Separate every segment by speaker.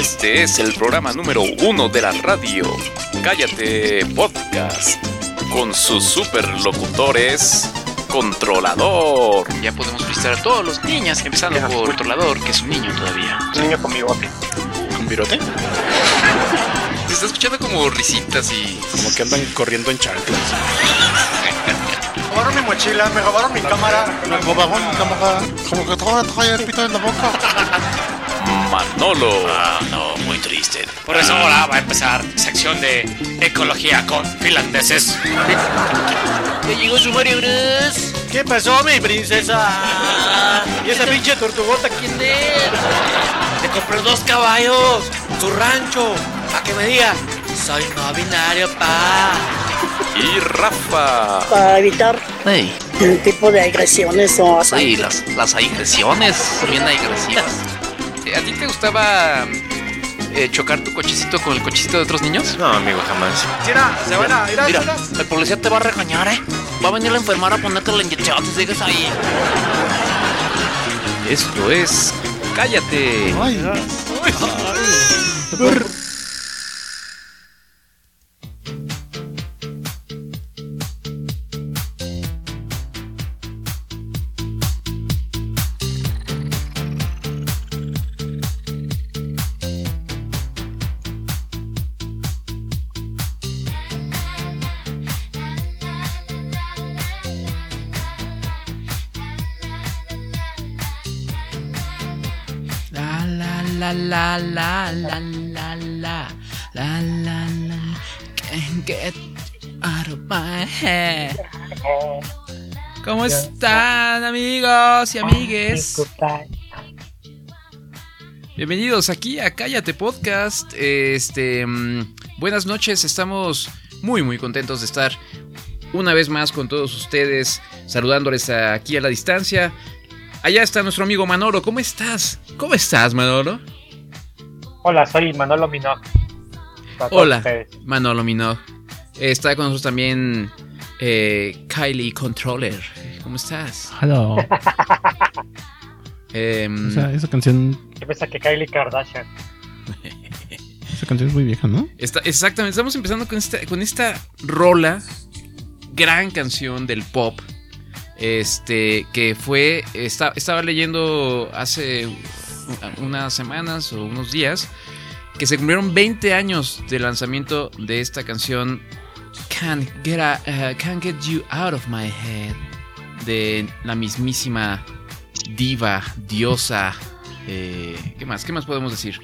Speaker 1: Este es el programa número uno de la radio. Cállate Podcast. Con sus superlocutores. Controlador.
Speaker 2: Ya podemos visitar a todos los niños, empezando por Controlador, que es un niño todavía.
Speaker 3: Un niño con bigote.
Speaker 2: ¿Con virote? Se está escuchando como risitas y.
Speaker 4: Como que andan corriendo en chanclas.
Speaker 3: Me robaron mi mochila, me robaron mi cámara.
Speaker 4: Me robaron mi cámara. Como que todo trae el pito en la boca.
Speaker 1: Manolo.
Speaker 2: Ah, no, muy triste.
Speaker 5: Por eso ahora va a empezar sección de ecología con finlandeses.
Speaker 2: Ya llegó su Mario Bros.
Speaker 5: ¿Qué pasó, mi princesa? ¿Y esa pinche tortugota quién es? Le compré dos caballos, su rancho, para que me diga, soy no binario, pa.
Speaker 1: Y Rafa.
Speaker 6: para evitar
Speaker 2: Hey,
Speaker 6: el tipo de agresiones o
Speaker 2: sí, las, las agresiones son bien agresivas. ¿A ti te gustaba eh, chocar tu cochecito con el cochecito de otros niños?
Speaker 4: No, amigo, jamás.
Speaker 3: Mira, se van a ir a
Speaker 2: Mira, el policía te va a regañar, ¿eh? Va a venir la enfermera a ponerte la inyección si sigues ahí.
Speaker 1: Esto es Cállate.
Speaker 2: La la la la la la la la la can't get out of my head. ¿Cómo están amigos y amigues? Bienvenidos aquí a Cállate Podcast. Este, mm, buenas noches, estamos muy muy contentos de estar una vez más con todos ustedes, saludándoles aquí a la distancia. Allá está nuestro amigo Manolo, ¿cómo estás? ¿Cómo estás, Manolo?
Speaker 3: Hola, soy Manolo todos
Speaker 2: Hola,
Speaker 3: ustedes.
Speaker 2: Manolo Mino. Está con nosotros también eh, Kylie Controller. ¿Cómo estás?
Speaker 7: Hello.
Speaker 2: Em,
Speaker 7: O sea, esa canción,
Speaker 3: Yo pensé que Kylie Kardashian.
Speaker 7: esa canción es muy vieja, ¿no?
Speaker 2: está- exactamente, estamos empezando con esta, con esta rola, gran canción del pop. Este, que fue, está- estaba leyendo hace unas semanas o unos días que se cumplieron 20 años de lanzamiento de esta canción Can't Get, a- uh, Can't Get You Out of My Head de la mismísima diva, diosa, eh, ¿qué más? ¿Qué más podemos decir?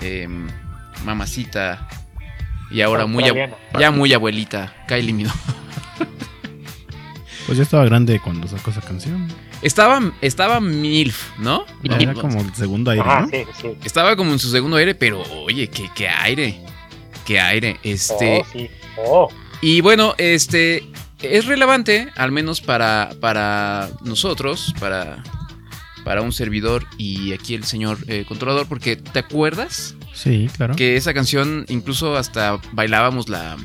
Speaker 2: Em, mamacita y ahora muy, ya muy abuelita, Kylie Minogue.
Speaker 7: Pues ya estaba grande cuando sacó esa canción.
Speaker 2: Estaba, estaba MILF, ¿no?
Speaker 7: Era como el segundo aire,
Speaker 3: Ajá,
Speaker 7: ¿no?
Speaker 3: sí, sí.
Speaker 2: Estaba como en su segundo aire, pero oye, qué, qué aire. Qué aire. Este.
Speaker 3: Oh, sí. Oh,
Speaker 2: Y bueno, este. Es relevante, al menos para, para nosotros, para, para un servidor y aquí el señor eh, controlador, porque ¿te acuerdas
Speaker 7: Sí, claro.
Speaker 2: que esa canción incluso hasta bailábamos la.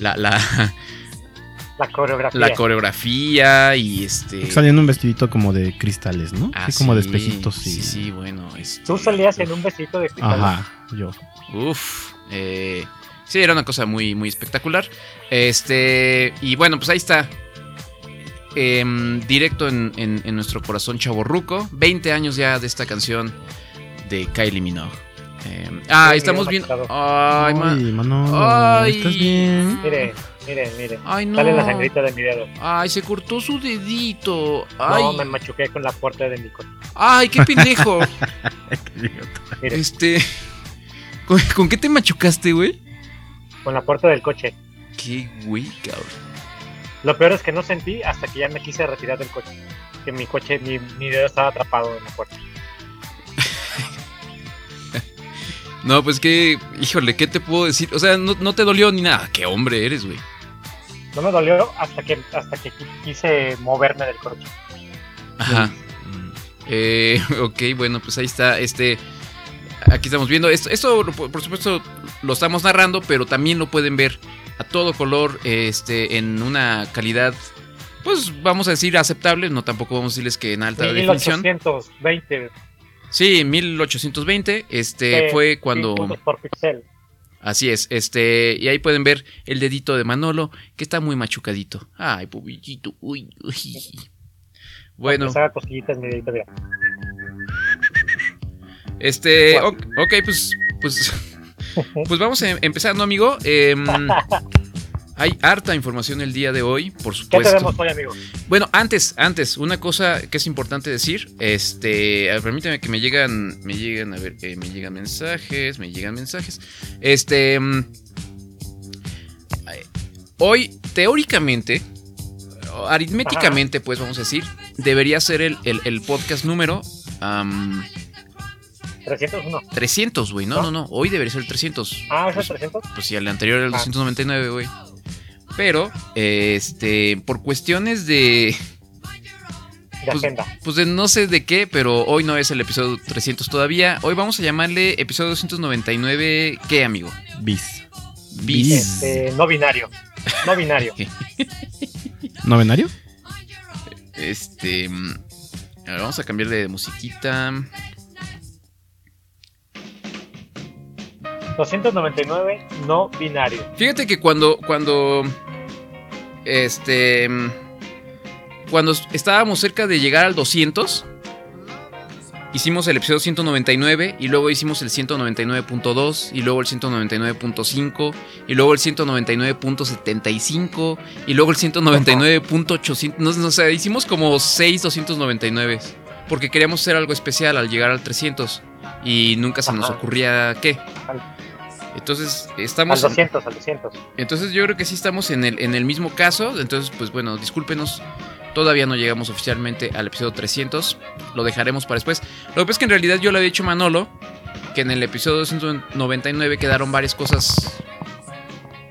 Speaker 2: La, la,
Speaker 3: la coreografía.
Speaker 2: la coreografía y este.
Speaker 7: Salía en un vestidito como de cristales, ¿no?
Speaker 2: Ah,
Speaker 7: Así como de
Speaker 2: sí,
Speaker 7: espejitos, y...
Speaker 2: Sí, sí, bueno. este,
Speaker 3: Tú salías en un besito de cristal.
Speaker 7: Ajá, yo.
Speaker 2: Uf, eh, sí, era una cosa muy, muy espectacular. Este, y bueno, pues ahí está. Em, directo en, en- en nuestro corazón chaborruco. 20 años ya de esta canción de Kylie Minogue. Em, ah, estamos
Speaker 3: machado.
Speaker 2: Ay,
Speaker 7: Ay, Manolo,
Speaker 2: Ay.
Speaker 7: ¿estás bien?
Speaker 3: Miren, miren, miren.
Speaker 2: Ay, no.
Speaker 3: Sale la sangrita de mi dedo.
Speaker 2: Ay, se cortó su dedito. Ay,
Speaker 3: No, me machuqué con la puerta de mi coche.
Speaker 2: ay, qué pendejo.
Speaker 3: Miren,
Speaker 2: este. ¿con, con qué te machucaste, güey?
Speaker 3: con la puerta del coche.
Speaker 2: Qué güey, cabrón.
Speaker 3: Lo peor es que no sentí hasta que ya me quise retirar del coche. Que mi coche, mi, mi dedo estaba atrapado en la puerta.
Speaker 2: No, pues que, híjole, ¿qué te puedo decir? O sea, no, no te dolió ni nada. Qué hombre eres, güey.
Speaker 3: No me dolió hasta que hasta que qui- quise moverme del coche.
Speaker 2: Ajá. Eh, ok, bueno, pues ahí está. Este. Aquí estamos viendo. Esto, esto por supuesto, lo estamos narrando, pero también lo pueden ver a todo color. Este. En una calidad. Pues vamos a decir aceptable. No tampoco vamos a decirles que en alta definición.
Speaker 3: 1820.
Speaker 2: Sí, 1820, este
Speaker 3: Eh,
Speaker 2: fue cuando...
Speaker 3: por pixel.
Speaker 2: Así es, este, y ahí pueden ver el dedito de Manolo, que está muy machucadito. Ay, pobrecito, uy, uy. Bueno, este, ok, pues, pues, pues vamos em- empezando, amigo. Em, hay harta información el día de hoy, por
Speaker 3: ¿Qué
Speaker 2: supuesto.
Speaker 3: tenemos hoy, amigo?
Speaker 2: Bueno, antes, antes, una cosa que es importante decir, este, permíteme que me llegan, me llegan, a ver, eh, me llegan mensajes, me llegan mensajes, este, mm, hoy, teóricamente, aritméticamente, pues, vamos a decir, debería ser el, el- el podcast número am,
Speaker 3: 301.
Speaker 2: 300, güey, no, no, no, hoy debería ser el 300.
Speaker 3: Ah, ¿es el 300?
Speaker 2: Pues sí, el anterior era el
Speaker 3: Ah.
Speaker 2: 299, güey. Pero, este, por cuestiones de...
Speaker 3: De
Speaker 2: Pues,
Speaker 3: agenda.
Speaker 2: pues de no sé de qué, pero hoy no es el episodio 300 todavía. Hoy vamos a llamarle episodio 299, ¿qué, amigo?
Speaker 7: Bis.
Speaker 2: Bis.
Speaker 3: Este, no binario. No binario.
Speaker 7: ¿Novenario?
Speaker 2: Este... mm, a ver, vamos a cambiarle de musiquita.
Speaker 3: 299, no binario.
Speaker 2: Fíjate que cuando, cuando, este, cuando estábamos cerca de llegar al 200, hicimos el episodio 199 y luego hicimos el 199.2 y luego el 199.5 y luego el 199.75 y luego el 199.800, no, no, o sea, hicimos como 6 299 porque queríamos hacer algo especial al llegar al 300 y nunca se nos ocurría qué. Entonces,
Speaker 3: Al
Speaker 2: estamos en-
Speaker 3: 200, al 200.
Speaker 2: entonces yo creo que sí estamos en el, en el mismo caso. Entonces, pues bueno, discúlpenos. Todavía no llegamos oficialmente al episodio 300. Lo dejaremos para después. Lo que pasa es que en realidad yo le había dicho Manolo que en el episodio 299 quedaron varias cosas.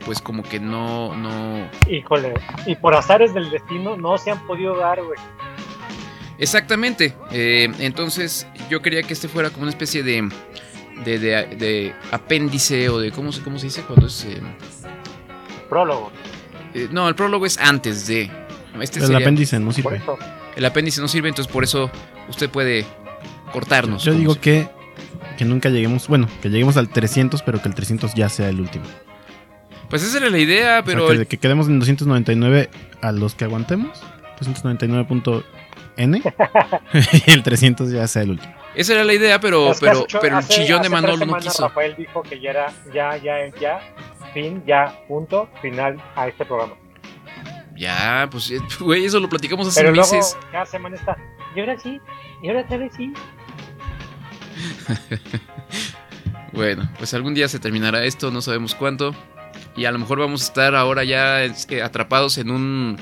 Speaker 2: Pues como que no, no...
Speaker 3: Híjole. Y por azares del destino no se han podido dar, güey.
Speaker 2: Exactamente. Eh, entonces yo quería que este fuera como una especie de... De, de- de apéndice o de... ¿Cómo se, cómo se dice? Cuando es... eh,
Speaker 3: Prólogo.
Speaker 2: eh, no, el prólogo es antes de... Este
Speaker 7: El
Speaker 2: sería-
Speaker 7: apéndice no sirve.
Speaker 2: El apéndice no sirve, entonces por eso usted puede cortarnos.
Speaker 7: Yo digo que, que nunca lleguemos, bueno, que lleguemos al 300, pero que el 300 ya sea el último.
Speaker 2: Pues esa era la idea, pero...
Speaker 7: o sea, que, que quedemos en 299 a los que aguantemos. 299.n. y el 300 ya sea el último.
Speaker 2: Esa era la idea, pero,
Speaker 3: Es que
Speaker 2: pero,
Speaker 3: hace
Speaker 2: pero el chillón de Manolo no quiso.
Speaker 3: Rafael dijo que ya era, ya, ya, ya, fin, ya, punto, final a este programa.
Speaker 2: Ya, pues, eh, güey, eso lo platicamos hace
Speaker 3: Pero luego,
Speaker 2: meses.
Speaker 3: cada semana está, y ahora sí, y ahora tal vez sí.
Speaker 2: Bueno, pues algún día se terminará esto, no sabemos cuánto. Y a lo mejor vamos a estar ahora ya eh, atrapados en un...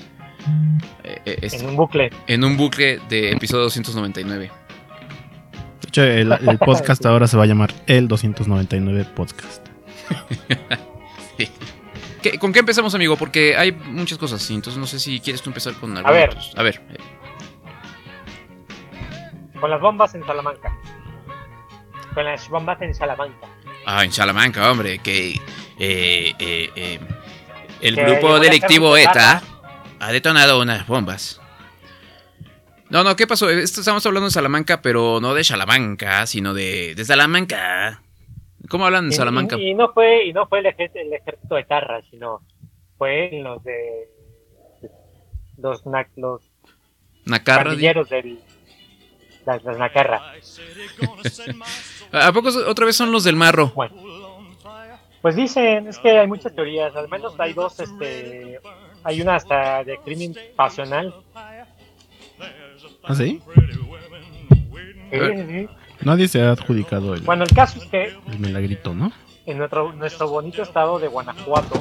Speaker 2: eh, eh, este,
Speaker 3: En un bucle.
Speaker 2: en un bucle de episodio 299.
Speaker 7: Hecho, el, el podcast ahora se va a llamar el 299 Podcast.
Speaker 2: ¿Qué- ¿Con qué empezamos, amigo? Porque hay muchas cosas, y entonces no sé si quieres tú empezar con algo.
Speaker 3: ver.
Speaker 2: A ver, eh,
Speaker 3: Con las bombas en Salamanca. Con las bombas en Salamanca.
Speaker 2: Ah, en Salamanca, hombre, que eh, eh, eh, el
Speaker 3: Que
Speaker 2: grupo delictivo ETA ha detonado unas bombas. No, no, ¿qué pasó? Esto estamos hablando de Salamanca, pero no de Salamanca, sino de, de Salamanca. ¿Cómo hablan
Speaker 3: Y-
Speaker 2: Salamanca?
Speaker 3: Y, y no fue, y no fue el ejército, el ejército de Tarra, sino fue los de los, los
Speaker 2: Nacarra. di-
Speaker 3: pandilleros del las, las Nacarra.
Speaker 2: ¿A poco otra vez son los del Marro?
Speaker 3: Bueno, pues dicen, es que hay muchas teorías, al menos hay dos, este, hay una hasta de crimen pasional.
Speaker 7: ¿Ah, sí?
Speaker 3: Sí.
Speaker 7: Nadie se ha adjudicado el,
Speaker 3: Bueno, el caso es que
Speaker 7: el milagrito, ¿no?
Speaker 3: en nuestro, nuestro bonito estado de Guanajuato.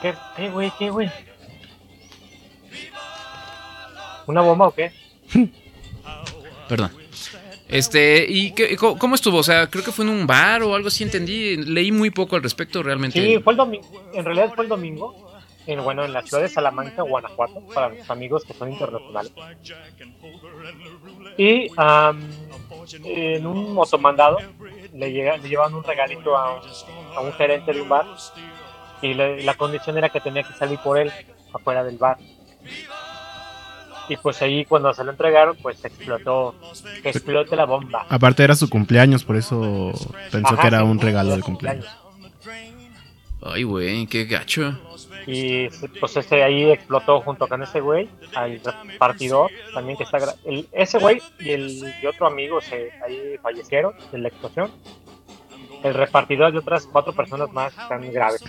Speaker 3: ¿Qué, qué, güey? ¿Qué, güey? ¿Una bomba o qué?
Speaker 2: Perdón. Este, ¿y qué- cómo estuvo? O sea, creo que fue en un bar o algo así, entendí. Leí muy poco al respecto realmente.
Speaker 3: Sí, fue el domingo. En realidad fue el domingo. En, bueno, en la ciudad de Salamanca, Guanajuato, para los amigos que son internacionales. Y am, en un motomandado le, llega, le llevaban un regalito a un, a un gerente de un bar. Y le- la condición era que tenía que salir por él afuera del bar. Y pues ahí cuando se lo entregaron, pues explotó, que explote la bomba.
Speaker 7: Aparte era su cumpleaños, por eso pensó
Speaker 3: Ajá,
Speaker 7: que era un regalo de cumpleaños.
Speaker 2: Ay, güey, qué gacho.
Speaker 3: Y pues ese ahí explotó junto con ese güey, al repartidor también que está... El, ese güey y el y otro amigo se, ahí fallecieron en la explosión. El repartidor y otras cuatro personas más están graves.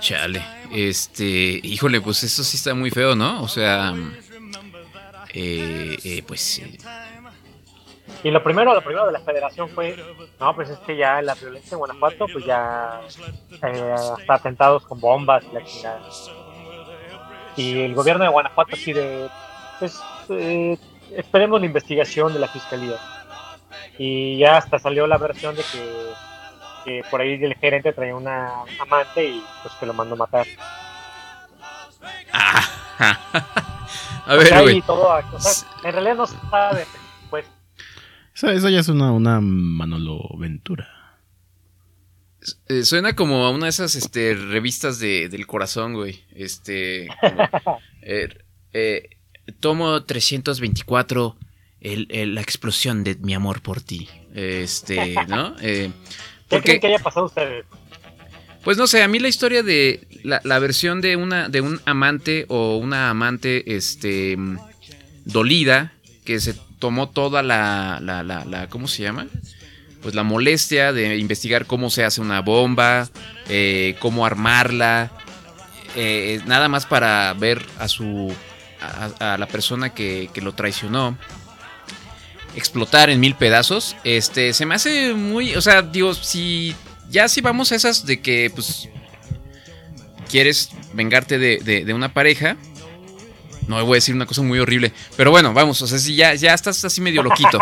Speaker 2: Chale. Este, híjole, pues eso sí está muy feo, ¿no? O sea, eh, eh, pues eh,
Speaker 3: Y lo primero, lo primero de la federación fue, no, pues es que ya la violencia en Guanajuato, pues ya eh, hasta atentados con bombas y la chingada. Y el gobierno de Guanajuato así de, pues eh, esperemos la investigación de la fiscalía. Y ya hasta salió la versión de que, que por ahí el gerente traía una amante y pues que lo mandó matar.
Speaker 2: ah, a
Speaker 3: O
Speaker 2: ver,
Speaker 3: sea,
Speaker 2: güey.
Speaker 3: todo, o sea, en realidad no se sabe,
Speaker 7: Eso, eso ya es una, una Manolo Ventura.
Speaker 2: Eh, suena como a una de esas este, revistas de, del corazón, güey. Este. como, eh, eh, tomo 324. El, el- la explosión de mi amor por ti. Este, ¿no? Eh,
Speaker 3: ¿qué
Speaker 2: porque,
Speaker 3: creen que haya pasado a ustedes?
Speaker 2: pues no sé, a mí la historia de la, la versión de una de un amante o una amante este dolida que se tomó toda la, la, la, ¿cómo se llama? Pues la molestia de investigar cómo se hace una bomba, eh, cómo armarla, eh, nada más para ver a su a, a la persona que, que lo traicionó explotar en mil pedazos. Este, se me hace muy, o sea, digo, si ya si vamos a esas de que, pues, quieres vengarte de, de- de una pareja, no voy a decir una cosa muy horrible, pero bueno, vamos, o sea, si ya, ya estás así medio loquito,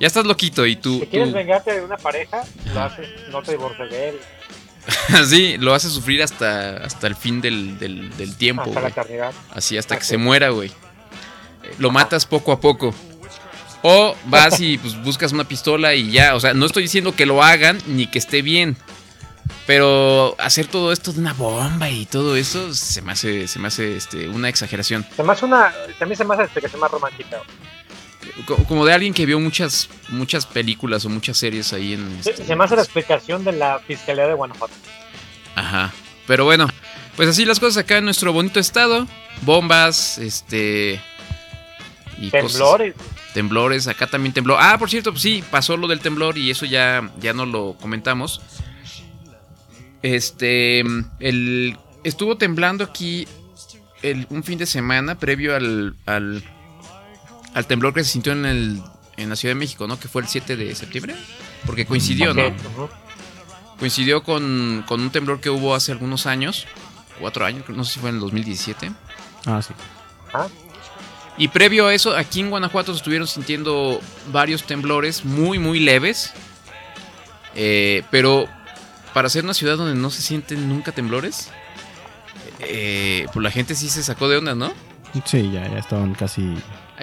Speaker 2: ya estás loquito y tú,
Speaker 3: Si quieres vengarte de una pareja, lo haces, no te divorces de él,
Speaker 2: así lo haces sufrir hasta, hasta el fin del, del, del tiempo,
Speaker 3: hasta la.
Speaker 2: Así hasta que
Speaker 3: Así
Speaker 2: se muera, güey. Lo matas poco a poco. O vas y pues, buscas una pistola y ya. O sea, no estoy diciendo que lo hagan ni que esté bien. Pero hacer todo esto de una bomba y todo eso se me hace, se me hace este, una exageración.
Speaker 3: Se me hace una, también se me hace la explicación más romántica.
Speaker 2: Co- Como de alguien que vio muchas, muchas películas o muchas series ahí en.
Speaker 3: Se,
Speaker 2: este,
Speaker 3: se me hace la explicación de la Fiscalía de Guanajuato.
Speaker 2: Ajá. Pero bueno, pues así las cosas acá en nuestro bonito estado. Bombas, este. Y cosas-
Speaker 3: Temblores.
Speaker 2: Temblores, acá también tembló. Ah, por cierto, pues sí, pasó lo del temblor y eso ya, ya no lo comentamos. Este, el, estuvo temblando aquí el, un fin de semana previo al, al, al temblor que se sintió en, el, en la Ciudad de México, ¿no? Que fue el 7 de septiembre. Porque coincidió, ¿no? Coincidió con, con un temblor que hubo hace algunos años, cuatro años, no sé si fue en el 2017.
Speaker 7: Ah, sí.
Speaker 2: Y previo a eso, aquí en Guanajuato se estuvieron sintiendo varios temblores muy, muy leves. Eh, pero para ser una ciudad donde no se sienten nunca temblores, eh, pues la gente sí se sacó de onda, ¿no?
Speaker 7: Sí, ya, ya estaban casi.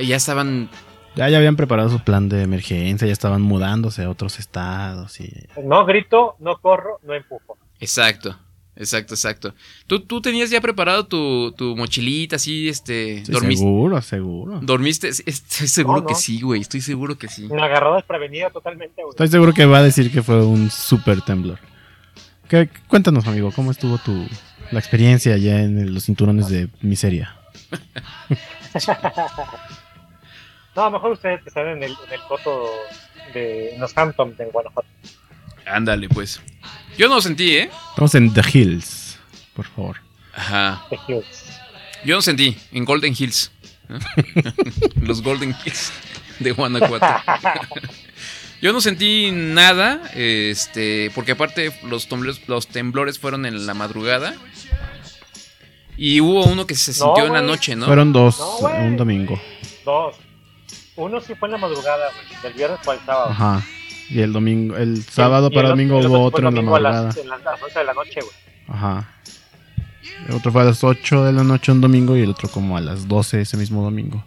Speaker 2: Ya estaban...
Speaker 7: Ya, ya habían preparado su plan de emergencia, ya estaban mudándose a otros estados y.
Speaker 3: No grito, no corro, no empujo.
Speaker 2: Exacto, exacto, exacto. ¿Tú, tú tenías ya preparado tu, tu mochilita así, este...
Speaker 7: Sí,
Speaker 2: dormiste?
Speaker 7: seguro, seguro.
Speaker 2: ¿Dormiste? Sí, Estoy seguro
Speaker 3: No,
Speaker 2: que sí, güey. Estoy seguro que sí.
Speaker 3: Me agarró desprevenida totalmente, güey.
Speaker 7: Estoy seguro que va a decir que fue un super temblor. ¿Qué- cuéntanos, amigo, ¿cómo estuvo tu la experiencia allá en los cinturones de miseria?
Speaker 3: No, mejor ustedes que están en el, en el coto de Hamptons en Guanajuato.
Speaker 2: Ándale, pues. Yo no lo sentí, ¿eh?
Speaker 7: Estamos en The Hills, por favor.
Speaker 2: Ajá.
Speaker 3: de Hills.
Speaker 2: Yo no sentí. En Golden Hills. ¿no? Los Golden Hills de Guanajuato. Yo no sentí nada, este, porque aparte los temblores, los temblores fueron en la madrugugada. Y hubo uno que se
Speaker 3: No,
Speaker 2: sintió en la noche, ¿no?
Speaker 7: Fueron dos,
Speaker 3: No,
Speaker 7: un domingo.
Speaker 3: Dos. Uno sí fue en la madrugada, güey. Del viernes para el sábado.
Speaker 7: Ajá. Y el domingo, el sábado
Speaker 3: el
Speaker 7: para
Speaker 3: otro-
Speaker 7: domingo
Speaker 3: el
Speaker 7: hubo
Speaker 3: otro
Speaker 7: en la
Speaker 3: domingo a las-
Speaker 7: madrugada.
Speaker 3: en las, a las 11 de la noche, güey.
Speaker 7: Ajá. El otro fue a las 8 de la noche un domingo y el otro como a las 12 ese mismo domingo.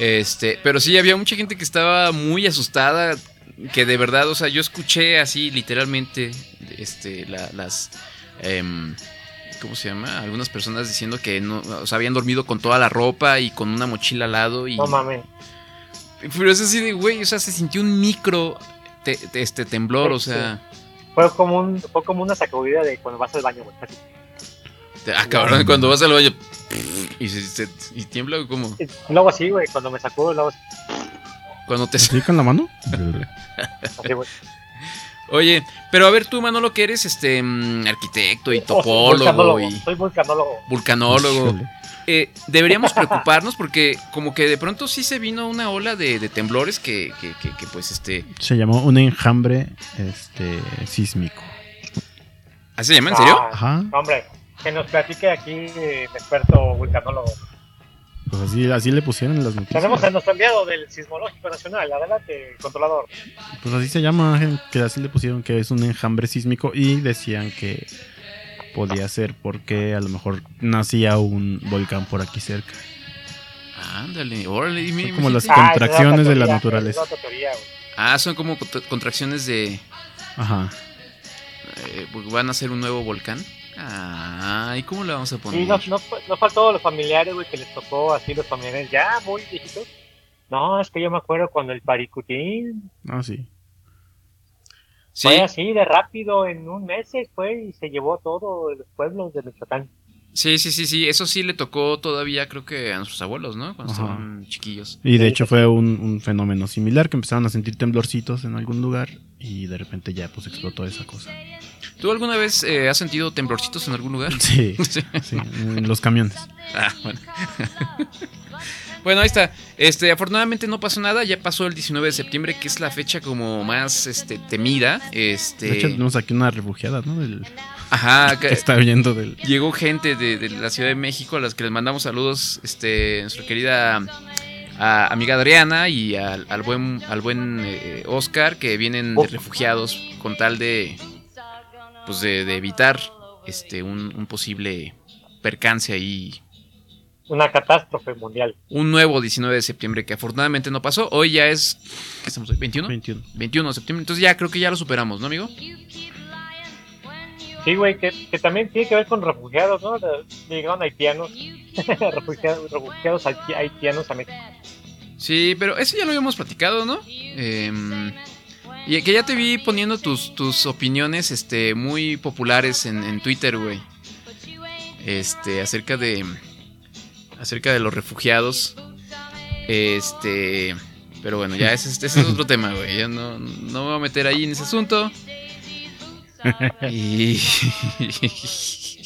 Speaker 2: Este, pero sí, había mucha gente que estaba muy asustada. Que de verdad, o sea, yo escuché así literalmente este, la- las. em, ¿cómo se llama? Algunas personas diciendo que no, o sea, habían dormido con toda la ropa y con una mochila al lado y
Speaker 3: No mames.
Speaker 2: pero es así de güey, o sea, se sintió un micro te- te- este temblor, o sea,
Speaker 3: Fue como, un, fue como una sacudida de cuando vas al baño, güey.
Speaker 2: Ah, cabrón, cuando vas al baño y, se, se- y tiembla como
Speaker 3: Y luego así, güey, cuando me sacó, luego así,
Speaker 2: cuando te
Speaker 7: ¿Sí con la mano?
Speaker 3: así, güey.
Speaker 2: Oye, pero a ver tú, Manolo, que eres este mm, arquitecto y
Speaker 3: Oh,
Speaker 2: topólogo
Speaker 3: vulcanólogo,
Speaker 2: y
Speaker 3: Soy vulcanólogo.
Speaker 2: vulcanólogo. Eh, deberíamos preocuparnos porque como que de pronto sí se vino una ola de, de temblores que, que, que- que, pues este...
Speaker 7: Se llamó un enjambre este, sísmico.
Speaker 2: ¿Así se llama? ¿En serio?
Speaker 3: Ah,
Speaker 7: Ajá.
Speaker 3: hombre, que nos platique aquí eh, el experto vulcanólogo.
Speaker 7: Pues así, así le pusieron en las noticias.
Speaker 3: Tenemos a nuestro enviado del Sismológico Nacional. Adelante, controlador.
Speaker 7: Pues así se llama, gen- que así le pusieron que es un enjambre sísmico y decían que podía ser porque a lo mejor nacía un volcán por aquí cerca.
Speaker 2: Ándale, órale, dime,
Speaker 7: Son como las.
Speaker 3: Ah,
Speaker 7: contracciones
Speaker 3: otra
Speaker 7: de la
Speaker 3: teoría,
Speaker 7: naturaleza.
Speaker 3: teoría.
Speaker 2: Ah, son como cont- contracciones de...
Speaker 7: Ajá.
Speaker 2: eh, ¿Van a ser un nuevo volcán? Ah, ¿y cómo le vamos a poner?
Speaker 3: Y no, no, no faltó los familiares, güey, que les tocó así los familiares ya muy viejitos. No, es que yo me acuerdo cuando el Paricutín
Speaker 7: Ah, sí.
Speaker 2: sí,
Speaker 3: fue así de rápido, en un mes fue y se llevó todos los pueblos de Michoacán.
Speaker 2: sí, sí, sí, sí, eso sí le tocó todavía creo que a nuestros abuelos, ¿no? Cuando
Speaker 7: Ajá.
Speaker 2: estaban chiquillos.
Speaker 7: Y de
Speaker 3: Sí,
Speaker 7: hecho
Speaker 3: sí.
Speaker 7: fue un, un fenómeno similar que empezaron a sentir temblorcitos en algún lugar y de repente ya pues explotó esa cosa.
Speaker 2: ¿Tú alguna vez eh, has sentido temblorcitos en algún lugar?
Speaker 7: Sí,
Speaker 2: Sí.
Speaker 7: sí, en los camiones.
Speaker 2: Ah, bueno. bueno, ahí está. Este, afortunadamente no pasó nada. Ya pasó el 19 de septiembre, que es la fecha como más este, temida. Este.
Speaker 7: De hecho tenemos aquí una refugiada, ¿no? Del,
Speaker 2: Ajá,
Speaker 7: que está huyendo del...
Speaker 2: llegó gente de, de la Ciudad de México a las que les mandamos saludos. Este, nuestra querida a- amiga Adriana y al, al buen, al buen eh, Oscar, que vienen de refugiados con tal de. Pues de, de evitar este un, un posible percance ahí
Speaker 3: Una catástrofe mundial.
Speaker 2: un nuevo 19 de septiembre que afortunadamente no pasó. Hoy ya es. ¿Qué estamos hoy? ¿21?
Speaker 7: 21.
Speaker 2: 21 de septiembre. Entonces ya creo que ya lo superamos, ¿no, amigo?
Speaker 3: Sí, güey, que, que también tiene que ver con refugiados, ¿no? Llegaron haitianos, refugiados, refugiados haiti- haitianos a México.
Speaker 2: Sí, pero eso ya lo habíamos platicado, ¿no? Em, y que ya te vi poniendo tus, tus opiniones este, muy populares en, en Twitter, güey. Este, acerca de. Acerca de los refugiados. Este. Pero bueno, ya ese, ese es otro tema, güey. Ya no, no me voy a meter ahí en ese asunto. Y.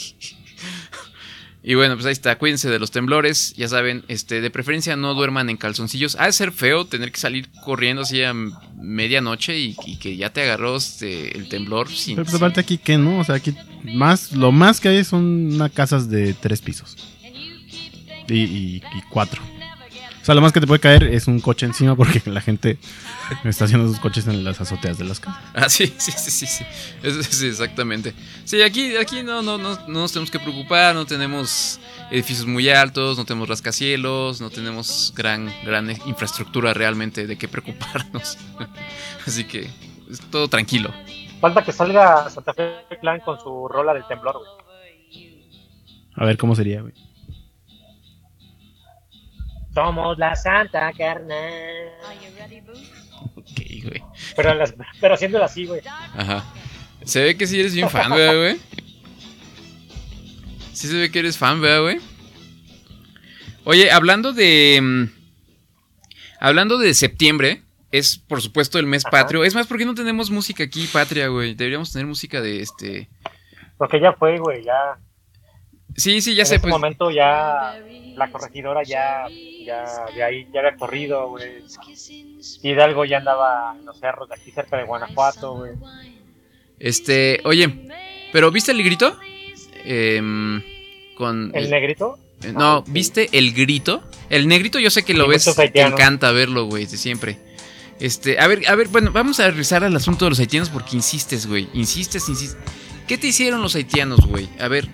Speaker 2: Y bueno, pues ahí está, cuídense de los temblores, ya saben, este, de preferencia no duerman en calzoncillos. Ha de ser feo tener que salir corriendo así a medianoche y, y que ya te agarró este, el temblor sin,
Speaker 7: Pero pues aparte aquí que no, o sea, aquí más, lo más que hay son unas casas de tres pisos. Y, y- y cuatro. O sea, lo más que te puede caer es un coche encima porque la gente está haciendo sus coches en las azoteas de las casas.
Speaker 2: Ah, sí, sí, sí, sí, sí. Es- sí, exactamente. Sí, aquí, aquí no, no, no, no nos tenemos que preocupar, no tenemos edificios muy altos, no tenemos rascacielos, no tenemos gran, gran infraestructura realmente de qué preocuparnos. Así que es todo tranquilo.
Speaker 3: Falta que salga Santa Fe Clan con su rola del temblor, güey.
Speaker 7: A ver cómo sería, güey.
Speaker 3: Somos la Santa Carnal.
Speaker 2: Ok, güey.
Speaker 3: Pero, las- pero haciéndolo así, güey.
Speaker 2: Ajá. Se ve que sí eres bien fan, ¿verdad, güey? Sí se ve que eres fan, ¿verdad, güey? Oye, hablando de... mm, Hablando de septiembre, es por supuesto el mes
Speaker 3: Ajá.
Speaker 2: patrio. Es más, ¿por qué no tenemos música aquí, patria, güey? Deberíamos tener música de este...
Speaker 3: Porque ya fue, güey, ya.
Speaker 2: Sí, sí, ya
Speaker 3: en
Speaker 2: sé,
Speaker 3: ese
Speaker 2: pues...
Speaker 3: momento ya la corregidora ya, ya de ahí ya había corrido, güey. Hidalgo ya andaba en los cerros de aquí cerca de Guanajuato, güey.
Speaker 2: Este, oye, ¿pero viste el grito? Em, con...
Speaker 3: El negrito,
Speaker 2: Eh, No,
Speaker 3: Ah, sí.
Speaker 2: ¿viste el grito? El negrito yo sé que lo ves, te encanta verlo, güey, de siempre. Este, a ver, a ver, bueno, vamos a regresar al asunto de los haitianos porque insistes, güey. Insistes, insistes. ¿Qué te hicieron los haitianos, güey? A ver,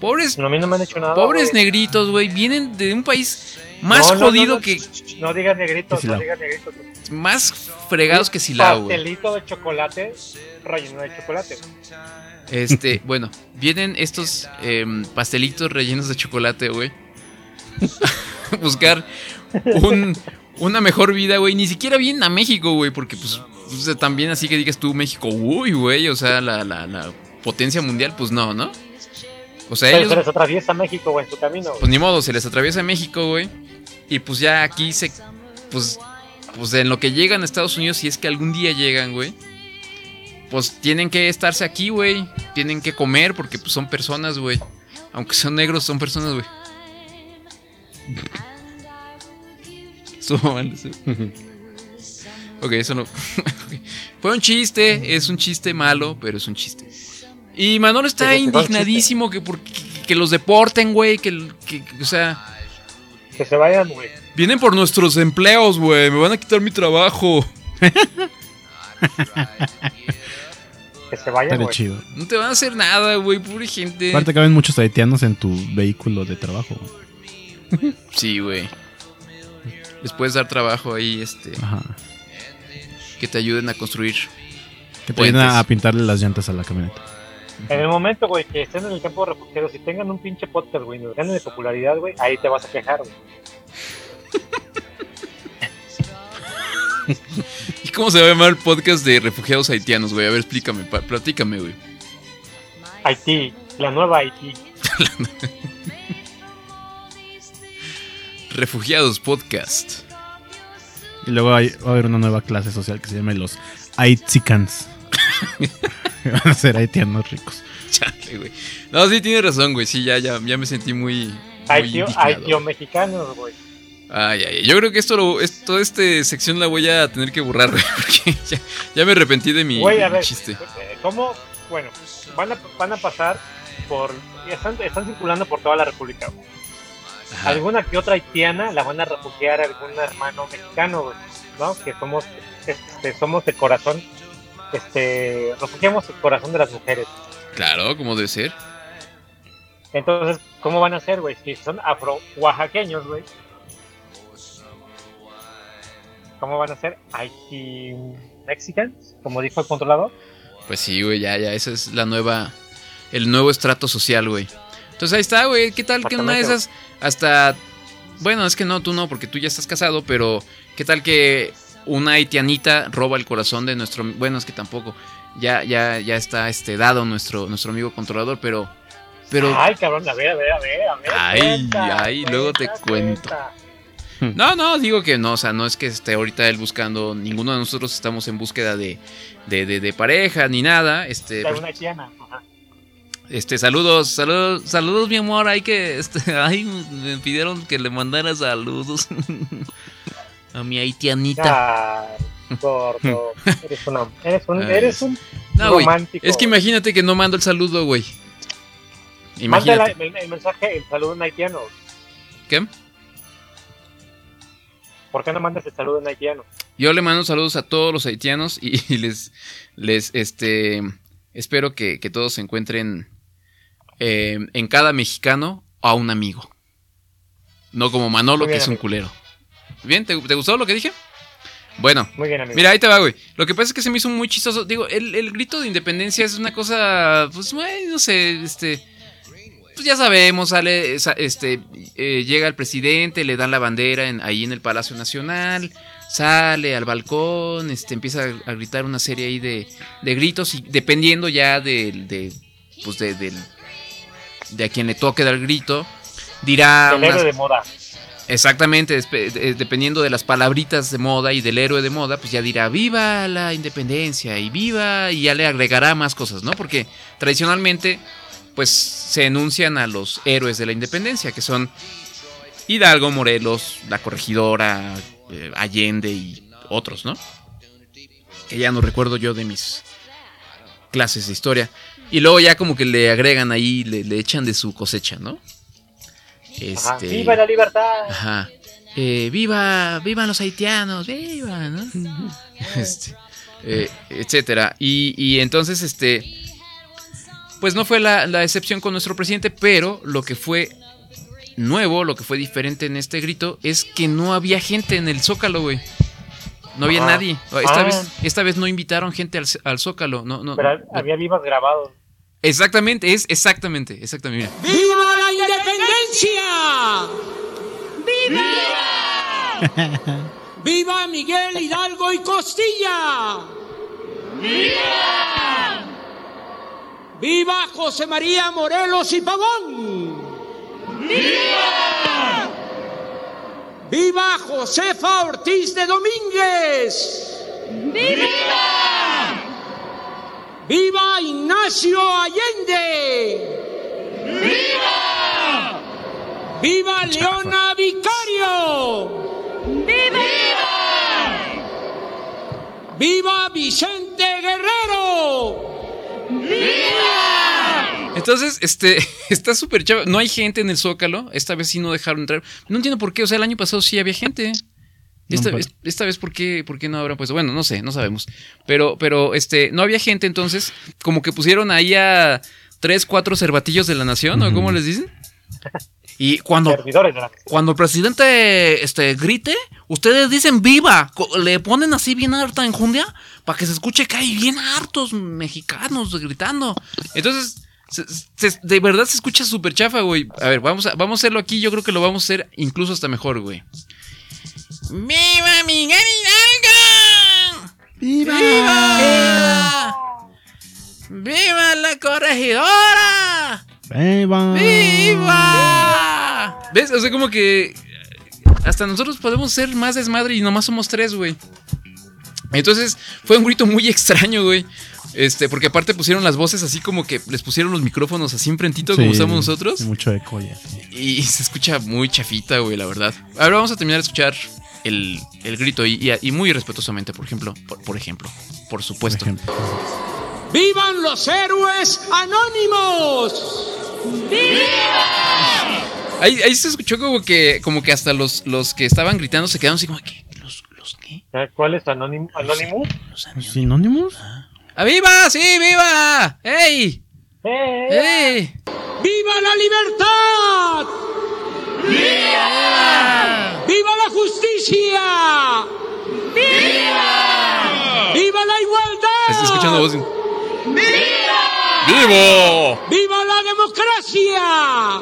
Speaker 2: pobres,
Speaker 3: no, a mí no me han hecho nada.
Speaker 2: pobres
Speaker 3: güey.
Speaker 2: negritos, güey, vienen de un país más
Speaker 3: No, no, no,
Speaker 2: jodido
Speaker 3: no.
Speaker 2: que.
Speaker 3: No digas negritos, no
Speaker 7: Silao.
Speaker 3: digas negritos.
Speaker 2: Más fregados que Silao, güey.
Speaker 3: Pastelito de chocolate relleno de chocolate.
Speaker 2: Este, bueno, vienen estos em, pastelitos rellenos de chocolate, güey. buscar un- una mejor vida, güey. Ni siquiera vienen a México, güey, porque pues también así que digas tú México, uy, güey, o sea, la, la, la potencia mundial, pues no, ¿no? O sea,
Speaker 3: Pero
Speaker 2: ellos,
Speaker 3: se les atraviesa México, güey, en su camino. güey.
Speaker 2: pues ni modo, se les atraviesa México, güey. Y pues ya aquí se. Pues. Pues en lo que llegan a Estados Unidos, si es que algún día llegan, güey. Pues tienen que estarse aquí, güey. Tienen que comer porque pues, son personas, güey. Aunque son negros, son personas, güey. Estuvo mal eso. Ok, eso no. Fue un chiste, es un chiste malo, pero es un chiste. Y Manolo está indignadísimo que, por- que, que los deporten, güey. Que, que- que, o sea,
Speaker 3: Que se vayan, güey.
Speaker 2: vienen por nuestros empleos, güey. Me van a quitar mi trabajo.
Speaker 3: Que se vayan, güey.
Speaker 7: chido.
Speaker 2: No te van a hacer nada, güey. Pobre gente.
Speaker 7: Aparte caben muchos haitianos en tu vehículo de trabajo.
Speaker 2: Sí, güey. Les puedes dar trabajo ahí, este.
Speaker 7: Ajá.
Speaker 2: Que te ayuden a construir.
Speaker 7: Que te ayuden a pintarle las llantas a la camioneta.
Speaker 3: En el momento, güey, que estén en el campo de refugiados y tengan un pinche podcast, güey, y nos ganen de popularidad, güey, ahí te vas a quejar, güey.
Speaker 2: ¿Y cómo se va a llamar el podcast de refugiados haitianos, güey? A ver, explícame, platícame, güey.
Speaker 3: Haití, la nueva Haití.
Speaker 2: Refugiados Podcast.
Speaker 7: Y luego hay- va a haber una nueva clase social que se llama los Haitzicans. Van a ser haitianos ricos.
Speaker 2: Chale, güey. No, sí, tienes razón, güey. Sí, ya, ya, ya me sentí muy. muy
Speaker 3: Haitio, mexicanos, güey.
Speaker 2: Ay, ay, ay. Yo creo que esto, lo, es- toda esta sección la voy a tener que borrar, güey. Porque ya, ya me arrepentí de mi,
Speaker 3: Güey,
Speaker 2: de
Speaker 3: a
Speaker 2: mi
Speaker 3: ver,
Speaker 2: chiste.
Speaker 3: eh, ¿cómo? Bueno, van a, van a pasar por. Están, están circulando por toda la República. güey.
Speaker 2: Ajá.
Speaker 3: Alguna que otra haitiana la van a refugiar a algún hermano mexicano, güey, ¿no? Que somos, este, somos el corazón, este, refugiamos el corazón de las mujeres.
Speaker 2: Claro, como debe ser.
Speaker 3: Entonces, ¿cómo van a ser, güey? Si son afro-oaxaqueños, güey. ¿Cómo van a ser? Haiti Mexicans, como dijo el controlador.
Speaker 2: Pues sí, güey, ya, ya. Esa es la nueva. El nuevo estrato social, güey. Entonces ahí está, güey. ¿Qué tal que una de esas hasta. Bueno, es que no, tú no, porque tú ya estás casado, pero ¿qué tal que una haitianita roba el corazón de nuestro. Bueno, es que tampoco. Ya, ya, ya está este dado nuestro, nuestro amigo controlador, pero. Pero.
Speaker 3: Ay, cabrón, a ver, a ver, a ver, a ver.
Speaker 2: Ay,
Speaker 3: cuenta,
Speaker 2: ay, luego te
Speaker 3: cuenta,
Speaker 2: cuento.
Speaker 3: cuenta.
Speaker 2: No, no, digo que no, o sea, no es que esté ahorita él buscando, ninguno de nosotros estamos en búsqueda de, de, de- de pareja ni nada. Este, pues,
Speaker 3: una. Ajá.
Speaker 2: este, saludos, saludos, saludos, mi amor. Hay que, este, ay, me pidieron que le mandara saludos a mi haitianita.
Speaker 3: Ay, gordo. Eres, una, eres un,
Speaker 2: Ay,
Speaker 3: eres un
Speaker 2: No, güey,
Speaker 3: romántico.
Speaker 2: es que imagínate que no mando el saludo, güey.
Speaker 3: Manda
Speaker 2: Imagínate.
Speaker 3: el, el mensaje, el saludo en haitiano.
Speaker 2: ¿Qué?
Speaker 3: ¿Por qué no mandas el saludo en haitiano?
Speaker 2: Yo le mando saludos a todos los haitianos y, y les, les, este, espero que, que todos se encuentren eh, en cada mexicano a un amigo. No como Manolo,
Speaker 3: bien,
Speaker 2: que es un
Speaker 3: amigo.
Speaker 2: culero. ¿Bien? ¿Te, te gustó lo que dije? Bueno,
Speaker 3: Muy bien, amigo.
Speaker 2: mira, ahí te va, güey. Lo que pasa es que se me hizo muy chistoso. Digo, el, el grito de independencia es una cosa, pues, güey, no sé, este... Pues ya sabemos, sale, este, eh, llega el presidente, le dan la bandera en- ahí en el Palacio Nacional, sale al balcón, este, empieza a, gritar una serie ahí de, de gritos y dependiendo ya del, de, pues de, del- de a quien le toque dar el grito, dirá unas-
Speaker 3: de moda.
Speaker 2: Exactamente, de- dependiendo de las palabritas de moda y del héroe de moda, pues ya dirá viva la independencia y viva y ya le agregará más cosas, ¿no? Porque tradicionalmente pues se enuncian a los héroes de la independencia, que son Hidalgo, Morelos, la corregidora, eh, Allende y otros, ¿no? Que ya no recuerdo yo de mis clases de historia. Y luego ya como que le agregan ahí, le, le echan de su cosecha, ¿no?
Speaker 3: Ajá.
Speaker 2: Este...
Speaker 3: ¡Viva la libertad!
Speaker 2: Ajá. Eh, viva, vivan los haitianos, viva, ¿no? Este, eh, etcétera. Y, y entonces, este, pues no fue la, la excepción con nuestro presidente, pero lo que fue nuevo, lo que fue diferente en este grito es que no había gente en el Zócalo, güey. No había
Speaker 3: Ajá.
Speaker 2: nadie. Esta,
Speaker 3: Ah.
Speaker 2: vez, esta vez no invitaron gente al, al Zócalo. No, no,
Speaker 3: Pero
Speaker 2: no.
Speaker 3: había vivas grabados.
Speaker 2: Exactamente, es exactamente, exactamente. Mira.
Speaker 8: ¡Viva independencia! ¡Viva! ¡Viva Miguel Hidalgo y Costilla! ¡Viva! ¡Viva José María Morelos y Pavón! ¡Viva! ¡Viva Josefa Ortiz de Domínguez! ¡Viva! ¡Viva Ignacio Allende! ¡Viva! ¡Viva Leona Vicario! ¡Viva! ¡Viva Vicente Guerrero! ¡Viva!
Speaker 2: Entonces, este, está súper chavo. No hay gente en el Zócalo. Esta vez sí no dejaron entrar. No entiendo por qué. O sea, el año pasado sí había gente. Esta,
Speaker 7: No,
Speaker 2: esta vez, ¿por qué, ¿por qué no habrán puesto? Bueno, no sé, no sabemos. Pero, pero, este, no había gente, entonces, como que pusieron ahí a tres, cuatro cervatillos de la nación, ¿o cómo les dicen? Y cuando,
Speaker 3: Servidores de la
Speaker 2: cuando el presidente este, grite, ustedes dicen viva. Le ponen así bien harta enjundia para que se escuche que hay bien hartos mexicanos gritando. Entonces, se- se- de verdad se escucha súper chafa, güey. A ver, vamos a, vamos a hacerlo aquí. Yo creo que lo vamos a hacer incluso hasta mejor, güey. ¡Viva Miguel Hidalgo! ¡Viva! ¡Viva la corregidora!
Speaker 7: ¡Viva!
Speaker 2: ¡Viva! ¿Ves? O sea, como que hasta nosotros podemos ser más desmadre y nomás somos tres, güey. Entonces fue un grito muy extraño, güey. Este, porque aparte pusieron las voces así como que les pusieron los micrófonos así enfrentito como usamos nosotros.
Speaker 7: Mucho eco ya.
Speaker 2: Y se escucha muy chafita, güey, la verdad. Ahora vamos a terminar de escuchar el, el grito y, y- y muy respetuosamente, por ejemplo. Por, por ejemplo, por
Speaker 7: Por
Speaker 2: supuesto.
Speaker 7: ejemplo.
Speaker 8: ¡Vivan los héroes anónimos!
Speaker 2: Ahí, ahí se escuchó como que, como que hasta los, los que estaban gritando se quedaron así como que. ¿Los, los qué?
Speaker 3: ¿Eh? ¿Cuál es Anónimo? Anonymous?
Speaker 2: Los anónimos.
Speaker 7: ¿Sinónimos?
Speaker 2: ¡Ah, viva! ¡Sí, viva! ¡Ey!
Speaker 3: ¡Eh!
Speaker 2: ¡Ey!
Speaker 8: ¡Viva la libertad! ¡Viva! ¡Viva la justicia! ¡Viva! ¡Viva la igualdad!
Speaker 2: Estoy escuchando voz. ¡Vivo!
Speaker 8: ¡Viva la democracia!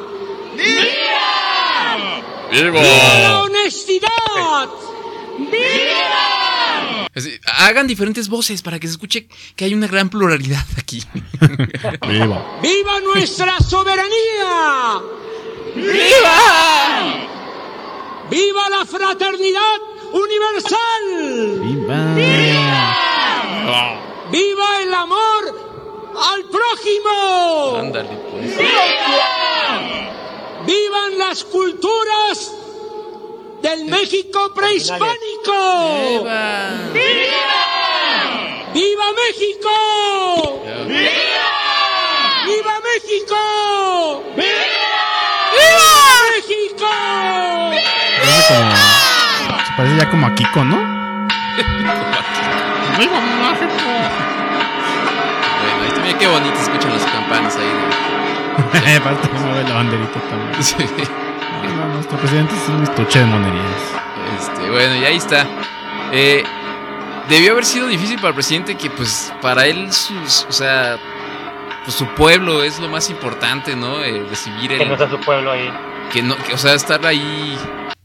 Speaker 8: ¡Viva la honestidad!
Speaker 2: Así, hagan diferentes voces para que se escuche que hay una gran pluralidad aquí.
Speaker 7: ¡Viva!
Speaker 8: ¡Viva nuestra soberanía!
Speaker 2: ¡Viva!
Speaker 8: ¡Viva la fraternidad universal!
Speaker 7: ¡Viva!
Speaker 8: ¡Viva el amor al prójimo!
Speaker 2: Ándale, pues.
Speaker 8: ¡Vivan las culturas del México prehispánico!
Speaker 2: ¡Viva!
Speaker 8: ¡Viva México! ¡Viva México! ¡Viva México!
Speaker 7: Parece como. Se parece ya como a Kiko, ¿no?
Speaker 2: Bueno, ahí también qué bonito escuchan las campanas ahí.
Speaker 7: Aparte se mueve la banderita también.
Speaker 2: de- Sí.
Speaker 7: No, nuestro presidente es un estuche de monerías.
Speaker 2: Este, bueno, y ahí está. Eh, debió haber sido difícil para el presidente que, pues, para él, sus, o sea, pues su pueblo es lo más importante, ¿no? Eh, recibir el.
Speaker 3: Que no está su pueblo ahí.
Speaker 2: que no, que, o sea, estar ahí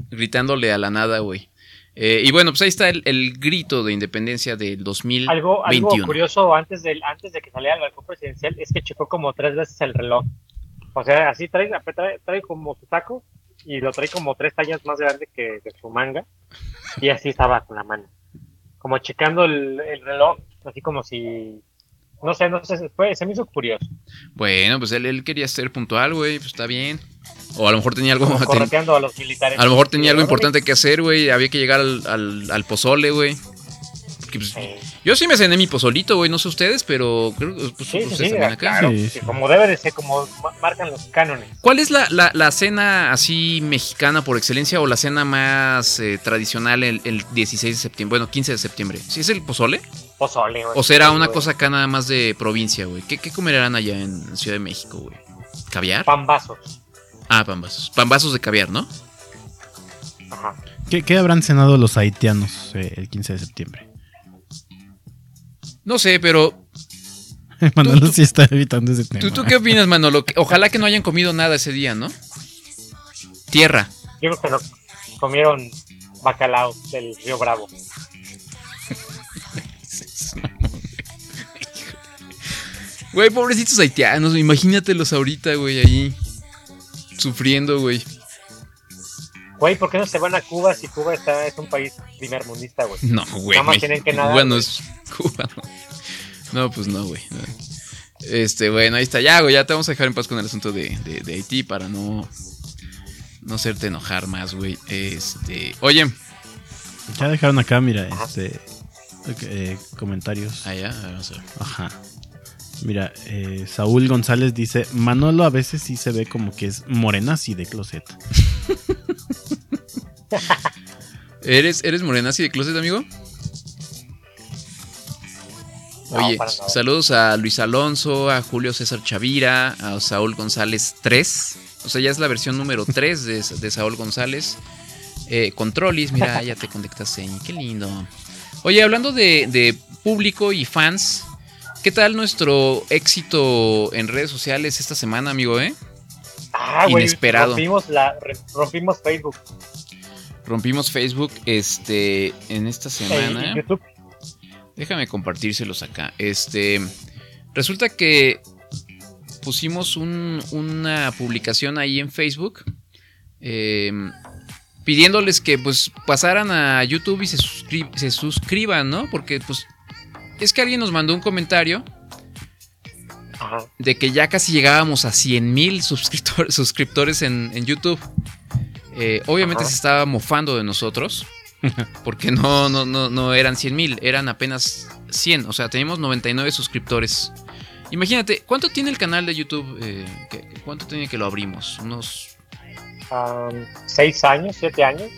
Speaker 2: gritándole a la nada, güey. Eh, y bueno, pues ahí está el, el grito de independencia del 2021.
Speaker 3: Algo, algo curioso antes, del, antes de que saliera el balcón presidencial es que checó como tres veces el reloj. O sea, así trae, trae, trae como su taco y lo trae como tres tallas más grande que, que su manga. Y así estaba con la mano. Como checando el, el reloj, así como si... No sé, no sé, fue, se me hizo curioso.
Speaker 2: Bueno, pues él, él quería ser puntual, güey, pues está bien. O a lo mejor tenía algo.
Speaker 3: Como
Speaker 2: ten-
Speaker 3: correteando a los militares.
Speaker 2: a lo mejor tenía algo importante que hacer, güey. Había que llegar al, al, al pozole, güey. Pues, yo sí me cené mi pozolito, güey, no sé ustedes, pero creo que pues,
Speaker 3: sí, sí,
Speaker 2: ustedes
Speaker 3: sí,
Speaker 2: también acá.
Speaker 3: claro, como debe de ser, como ma- marcan los cánones.
Speaker 2: ¿Cuál es la, la, la cena así mexicana por excelencia o la cena más eh, tradicional el, el 16 de septiembre? Bueno, 15 de septiembre. ¿Sí es el pozole?
Speaker 3: Pozole, güey.
Speaker 2: ¿O será una
Speaker 3: güey.
Speaker 2: cosa acá nada más de provincia, güey? ¿Qué, qué comerán allá en Ciudad de México, güey? ¿Caviar?
Speaker 3: Pambazos.
Speaker 2: Ah, pambazos. Pambazos de caviar, ¿no?
Speaker 3: Ajá.
Speaker 7: ¿Qué, qué habrán cenado los haitianos eh, el 15 de septiembre?
Speaker 2: No sé, pero
Speaker 7: Manolo
Speaker 2: tú-
Speaker 7: sí está evitando ese tema.
Speaker 2: ¿Tú, ¿Tú qué opinas, Manolo? Ojalá que no hayan comido nada ese día, ¿no? Tierra.
Speaker 3: Yo creo que no comieron bacalao del río Bravo.
Speaker 2: Güey, pobrecitos haitianos, imagínatelos ahorita, güey, ahí. Sufriendo, güey.
Speaker 3: Güey, ¿por qué no se van a Cuba si Cuba está, es un país primer mundista, güey?
Speaker 2: No, güey.
Speaker 3: Nada más
Speaker 2: México-
Speaker 3: tienen que nadar,
Speaker 2: Cuba no
Speaker 3: güey.
Speaker 2: es Cuba, no. No, pues no, güey. no. Este, bueno, ahí está. Ya, güey, ya te vamos a dejar en paz con el asunto de, de- de Haití para no. No hacerte enojar más, güey. Este. Oye.
Speaker 7: Ya dejaron acá, mira, este. eh, comentarios.
Speaker 2: Allá, vamos a ver.
Speaker 7: Ajá. Mira, eh, Saúl González dice: Manolo a veces sí se ve como que es morena así de closet.
Speaker 2: ¿Eres, ¿Eres morenazi de closet, amigo? Oye, saludos a Luis Alonso, a Julio César Chavira, a Saúl González 3. O sea, ya es la versión número 3 de, de Saúl González. Eh, Controlis, mira, ya te conectaste. Qué lindo. Oye, hablando de, de público y fans, ¿qué tal nuestro éxito en redes sociales esta semana, amigo, eh?
Speaker 3: Ah,
Speaker 2: Inesperado.
Speaker 3: rompimos, la, rompimos Facebook
Speaker 2: Rompimos Facebook este, en esta semana.
Speaker 3: YouTube.
Speaker 2: Déjame compartírselos acá. Este. Resulta que pusimos un- una publicación ahí en Facebook. eh, pidiéndoles que pues pasaran a YouTube y se, suscri- se suscriban, ¿no? Porque pues. Es que alguien nos mandó un comentario
Speaker 3: Ajá.
Speaker 2: de que ya casi llegábamos a 100 mil suscriptores, suscriptores en, en YouTube. Eh, obviamente
Speaker 3: Ajá.
Speaker 2: se estaba mofando de nosotros. Porque no, no, no, no eran 100 mil, eran apenas 100. O sea, teníamos 99 suscriptores. Imagínate, ¿cuánto tiene el canal de YouTube? Eh, ¿qué- ¿Cuánto tiene que lo abrimos? Unos.
Speaker 3: Seis años, siete años.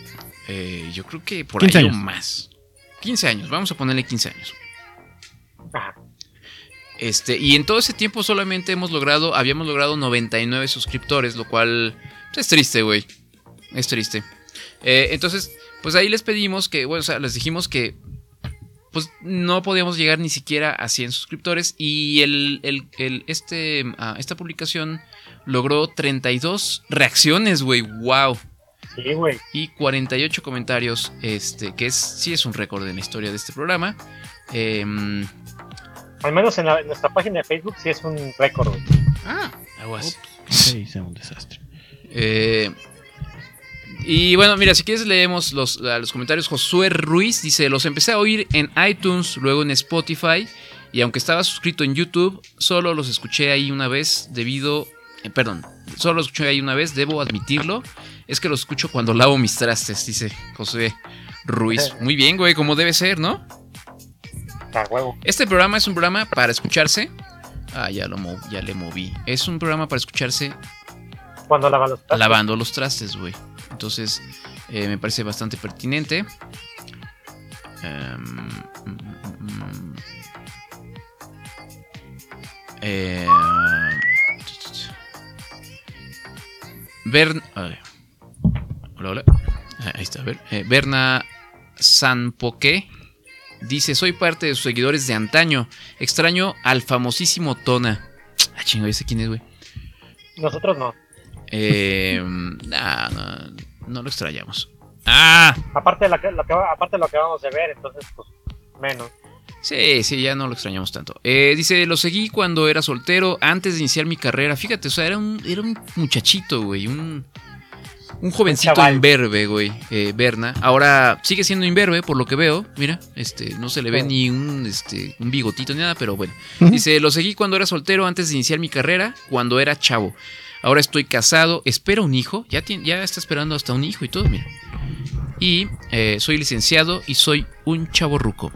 Speaker 2: eh, yo creo que por
Speaker 7: 15
Speaker 2: ahí o
Speaker 7: años.
Speaker 2: más. 15 años, vamos a ponerle 15 años.
Speaker 3: Ajá.
Speaker 2: Este, y en todo ese tiempo solamente hemos logrado, habíamos logrado 99 suscriptores, lo cual pues, es triste, güey. Es triste. Eh, entonces, pues ahí les pedimos que, bueno, o sea, les dijimos que pues no podíamos llegar ni siquiera a 100 suscriptores y el, el- el- este, ah, esta publicación logró 32 reacciones, güey, wow.
Speaker 3: Sí, güey.
Speaker 2: Y 48 comentarios, este, que es, sí es un récord en la historia de este programa. Em,
Speaker 3: Al menos en, la- en nuestra página de Facebook sí es un récord, güey.
Speaker 2: aguas.
Speaker 7: Sí, hice un desastre.
Speaker 2: Eh, y bueno, mira, si quieres leemos los, a los comentarios. Josué Ruiz dice, los empecé a oír en iTunes, luego en Spotify, y aunque estaba suscrito en YouTube, solo los escuché ahí una vez debido... eh, perdón, solo los escuché ahí una vez, debo admitirlo. Es que los escucho cuando lavo mis trastes, dice Josué Ruiz. Muy bien, güey, como debe ser, ¿no?
Speaker 3: A huevo.
Speaker 2: Este programa es un programa para escucharse. Ah, ya, lo ya le moví. Es un programa para escucharse
Speaker 3: Cuando lavan los trastes.
Speaker 2: lavando los trastes, güey. Entonces, eh, me parece bastante pertinente. Em, mm, mm, mm. Eh, Bern, ver. Hola, hola. Ah, Ahí está, a ver. Eh, Berna Sanpoque dice: Soy parte de sus seguidores de antaño. Extraño al famosísimo Tona. Ah, chingo, ¿ese quién es, güey?
Speaker 3: Nosotros no.
Speaker 2: Eh, nah, no, no lo extrañamos. Ah,
Speaker 3: Aparte de, la que- lo que, aparte de lo que vamos a ver, entonces, pues, menos.
Speaker 2: sí, sí, ya no lo extrañamos tanto. Eh, dice, lo seguí cuando era soltero, antes de iniciar mi carrera. Fíjate, o sea, era un, era un muchachito, güey, un, un jovencito
Speaker 3: chaval.
Speaker 2: imberbe, güey, eh, Berna. Ahora sigue siendo imberbe, por lo que veo. Mira, este, no se le ve
Speaker 3: Sí.
Speaker 2: ni un, este, un bigotito ni nada, pero bueno. Dice, lo seguí cuando era soltero, antes de iniciar mi carrera, cuando era chavo. Ahora estoy casado, espero un hijo. Ya, tiene- ya está esperando hasta un hijo y todo, mira. Y eh, soy licenciado y soy un chavo ruco.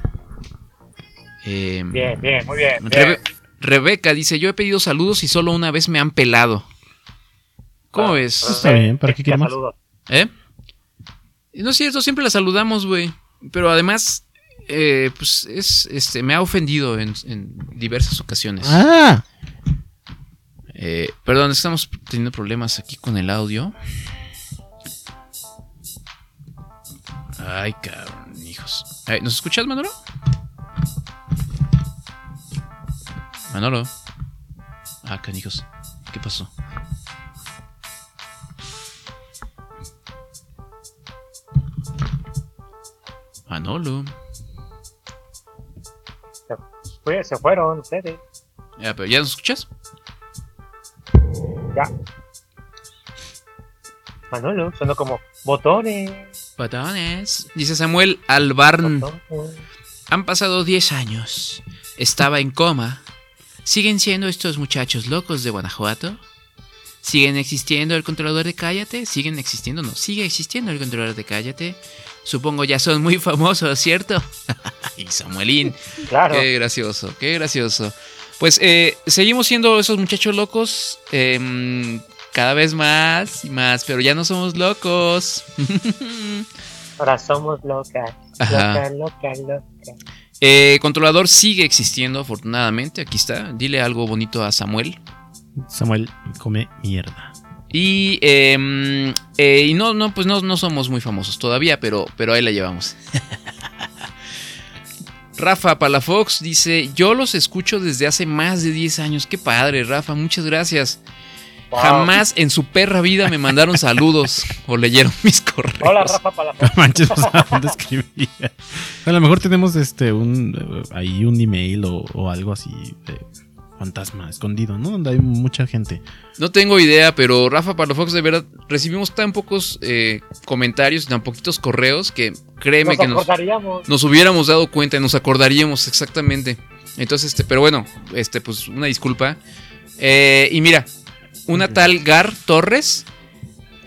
Speaker 2: Eh,
Speaker 3: Bien, bien, muy bien. bien.
Speaker 2: Rebe- Rebeca dice: Yo he pedido saludos y solo una vez me han pelado. ¿Cómo
Speaker 3: Ah,
Speaker 2: ves?
Speaker 3: ah,
Speaker 7: Está bien, ¿para qué quiere más?
Speaker 2: ¿Eh? No es cierto, siempre la saludamos, güey. Pero además, eh, pues es, este, me ha ofendido en, en diversas ocasiones.
Speaker 7: Ah,
Speaker 2: Eh, perdón, estamos teniendo problemas aquí con el audio. Ay, cabrón, hijos. Ay, ¿Nos escuchas, Manolo? Manolo. Ah, canijos. ¿Qué pasó? Manolo.
Speaker 3: Fue- se fueron ustedes.
Speaker 2: Ya, pero ¿ya nos escuchas?
Speaker 3: Ya. Manolo, sonó como botones.
Speaker 2: Botones. Dice Samuel Albarn.
Speaker 3: botones.
Speaker 2: Han pasado 10 años. Estaba en coma. ¿Siguen siendo estos muchachos locos de Guanajuato? ¿Siguen existiendo el controlador de Cállate? ¿Siguen existiendo? No, sigue existiendo el controlador de Cállate. Supongo ya son muy famosos, ¿cierto? y Samuelín.
Speaker 3: Claro.
Speaker 2: Qué gracioso, qué gracioso. Pues eh, seguimos siendo esos muchachos locos. em, cada vez más y más, pero ya no somos locos.
Speaker 3: Ahora somos locas. Loca, loca, loca.
Speaker 2: Eh, controlador sigue existiendo, afortunadamente. Aquí está. Dile algo bonito a Samuel.
Speaker 7: Samuel come mierda.
Speaker 2: Y, em, eh, y no, no, pues no, no somos muy famosos todavía, pero, pero ahí la llevamos. Rafa Palafox dice: Yo los escucho desde hace más de 10 años. Qué padre, Rafa, muchas gracias.
Speaker 3: Wow.
Speaker 2: Jamás en su perra vida me mandaron saludos o leyeron mis correos.
Speaker 3: Hola, Rafa Palafox.
Speaker 7: No manches, ¿a dónde escribía? A lo mejor tenemos este un eh, ahí un email o, o algo así de fantasma escondido, ¿no? Donde hay mucha gente.
Speaker 2: No tengo idea, pero Rafa Palafox, de verdad, recibimos tan pocos eh, comentarios, tan poquitos correos que créeme
Speaker 3: Nos
Speaker 2: que nos, nos hubiéramos dado cuenta y nos acordaríamos exactamente. Entonces, este, pero bueno, este, pues una disculpa. Eh, y mira, una tal Gar Torres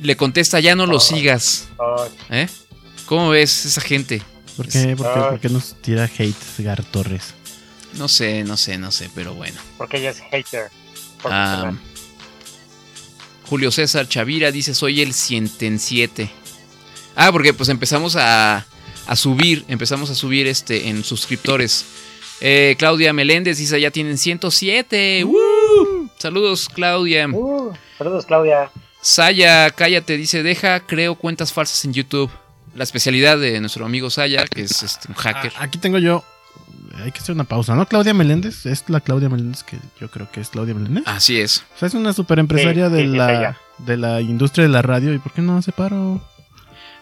Speaker 2: le contesta, ya no lo
Speaker 3: Oh.
Speaker 2: sigas.
Speaker 3: Oh,
Speaker 2: ¿Eh? ¿Cómo ves esa gente?
Speaker 7: ¿Por qué, por qué, por qué nos tira hate Gar Torres?
Speaker 2: No sé, no sé, no sé, pero bueno.
Speaker 3: porque ella es hater. Por
Speaker 2: Ah. Julio César Chavira dice, soy el 107. Ah, porque pues empezamos a, a subir, empezamos a subir este en suscriptores. Eh, Claudia Meléndez dice, ya tienen 107. ¡Woo! Saludos, Claudia.
Speaker 3: Uh, saludos, Claudia.
Speaker 2: Saya, cállate, dice, deja, creo, cuentas falsas en YouTube. La especialidad de nuestro amigo Saya, que es este, un hacker.
Speaker 7: Aquí tengo yo. Hay que hacer una pausa, ¿no? Claudia Meléndez, es la Claudia Meléndez que yo creo que es Claudia Meléndez.
Speaker 2: Así es.
Speaker 7: O sea, es una super empresaria
Speaker 3: Sí,
Speaker 7: de
Speaker 3: sí,
Speaker 7: la de la industria de la radio. ¿Y por qué no hace paro?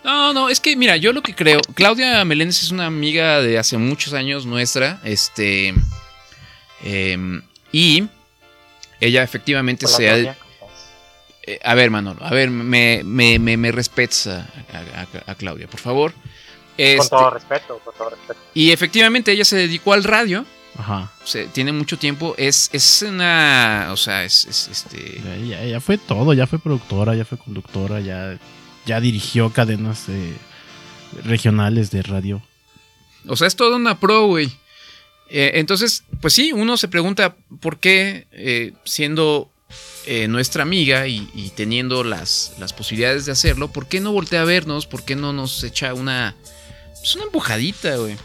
Speaker 2: No, no, es que mira, yo lo que creo, Claudia Meléndez es una amiga de hace muchos años nuestra, este, em, y ella efectivamente
Speaker 3: Hola,
Speaker 2: se ha... Eh, a ver, Manolo, a ver, me, me, me, me respetas a, a- a- a Claudia, por favor.
Speaker 3: Con
Speaker 2: Este,
Speaker 3: todo respeto, con todo respeto.
Speaker 2: y efectivamente ella se dedicó al radio,
Speaker 7: Ajá.
Speaker 2: se- tiene mucho tiempo, es, es una, o sea, es, es, este...
Speaker 7: Ya fue todo, ya fue productora, ya fue conductora, ya, ya dirigió cadenas eh, regionales de radio.
Speaker 2: O sea, es toda una pro, güey. Eh, entonces, pues sí, uno se pregunta por qué, eh, siendo eh, nuestra amiga y, y teniendo las, las posibilidades de hacerlo, ¿por qué no voltea a vernos? ¿Por qué no nos echa una, pues una empujadita, güey?